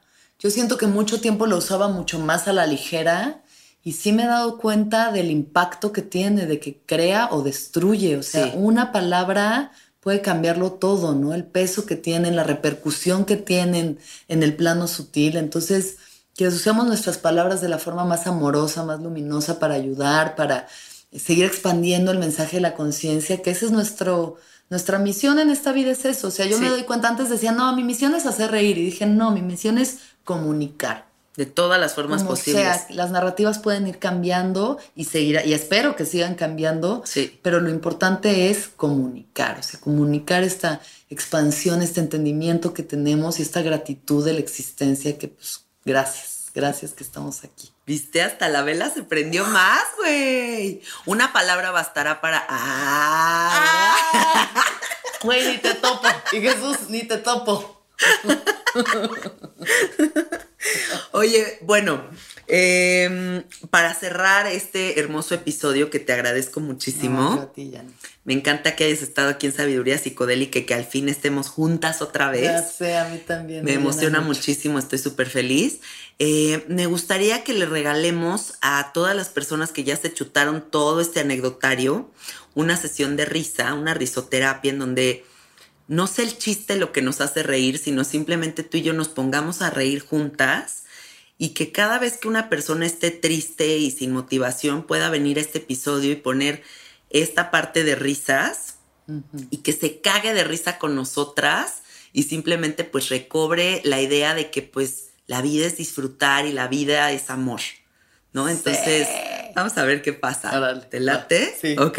Speaker 2: yo siento que mucho tiempo lo usaba mucho más a la ligera y sí me he dado cuenta del impacto que tiene, de que crea o destruye, o sea, una palabra puede cambiarlo todo, ¿no? El peso que tienen, la repercusión que tienen en el plano sutil, entonces que usemos nuestras palabras de la forma más amorosa, más luminosa para ayudar, para seguir expandiendo el mensaje de la conciencia, que esa es nuestro, nuestra misión en esta vida, es eso. O sea, yo me doy cuenta, antes decía, no, mi misión es hacer reír, y dije, no, mi misión es comunicar.
Speaker 1: De todas las formas posibles. O
Speaker 2: sea, las narrativas pueden ir cambiando y seguir, y espero que sigan cambiando,
Speaker 1: sí.
Speaker 2: pero lo importante es comunicar, o sea, comunicar esta expansión, este entendimiento que tenemos y esta gratitud de la existencia que, pues, Gracias, gracias que estamos aquí.
Speaker 1: Viste, hasta la vela se prendió más, güey. Una palabra bastará para. ¡Ah!
Speaker 2: Güey, ni te topo. Y Jesús, ni te topo.
Speaker 1: Oye, bueno, em, para cerrar este hermoso episodio que te agradezco muchísimo. me encanta que hayas estado aquí en Sabiduría Psicodélica y que al fin estemos juntas otra vez.
Speaker 2: Ya sé, a mí también.
Speaker 1: Me, emociona muchísimo, estoy súper feliz. Eh, me gustaría que le regalemos a todas las personas que ya se chutaron todo este anecdotario una sesión de risa, una risoterapia en donde no sé el chiste lo que nos hace reír, sino simplemente tú y yo nos pongamos a reír juntas y que cada vez que una persona esté triste y sin motivación pueda venir a este episodio y poner esta parte de risas y que se cague de risa con nosotras y simplemente pues recobre la idea de que pues la vida es disfrutar y la vida es amor, ¿no? Entonces, vamos a ver qué pasa. ¿Te late?
Speaker 2: Sí.
Speaker 1: Ok.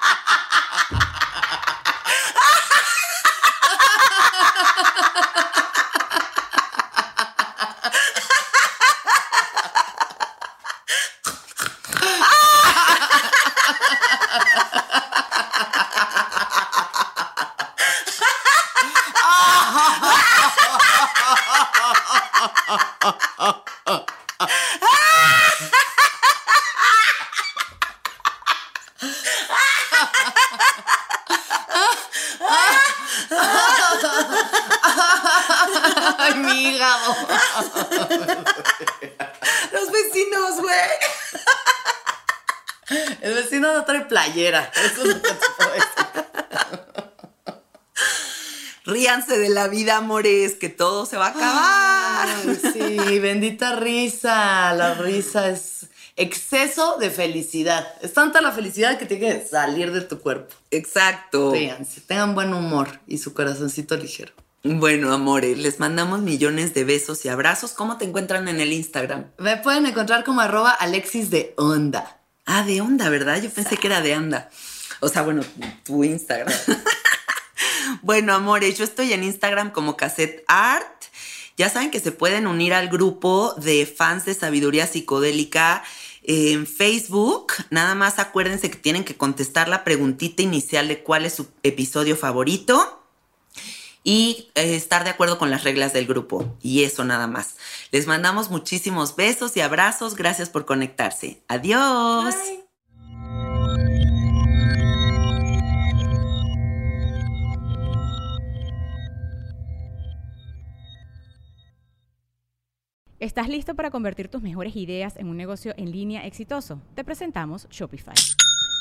Speaker 2: playera. Eso es lo que.
Speaker 1: Ríanse de la vida, amores, que todo se va a acabar.
Speaker 2: Ay, sí, bendita risa. La risa es exceso de felicidad. Es tanta la felicidad que tiene que salir de tu cuerpo.
Speaker 1: Exacto.
Speaker 2: Ríanse, tengan buen humor y su corazoncito ligero.
Speaker 1: Bueno, amores, les mandamos millones de besos y abrazos. ¿Cómo te encuentran en el Instagram?
Speaker 2: Me pueden encontrar como arroba Alexis de Onda.
Speaker 1: Ah, de Onda, ¿verdad? Yo pensé que era de Anda. O sea, bueno, tu Instagram. bueno, amores, yo estoy en Instagram como Cassette Art. Ya saben que se pueden unir al grupo de fans de sabiduría psicodélica en Facebook. Nada más acuérdense que tienen que contestar la preguntita inicial de cuál es su episodio favorito y eh, estar de acuerdo con las reglas del grupo. Y eso nada más. Les mandamos muchísimos besos y abrazos. Gracias por conectarse. Adiós.
Speaker 2: Bye.
Speaker 3: ¿Estás listo para convertir tus mejores ideas en un negocio en línea exitoso? Te presentamos Shopify.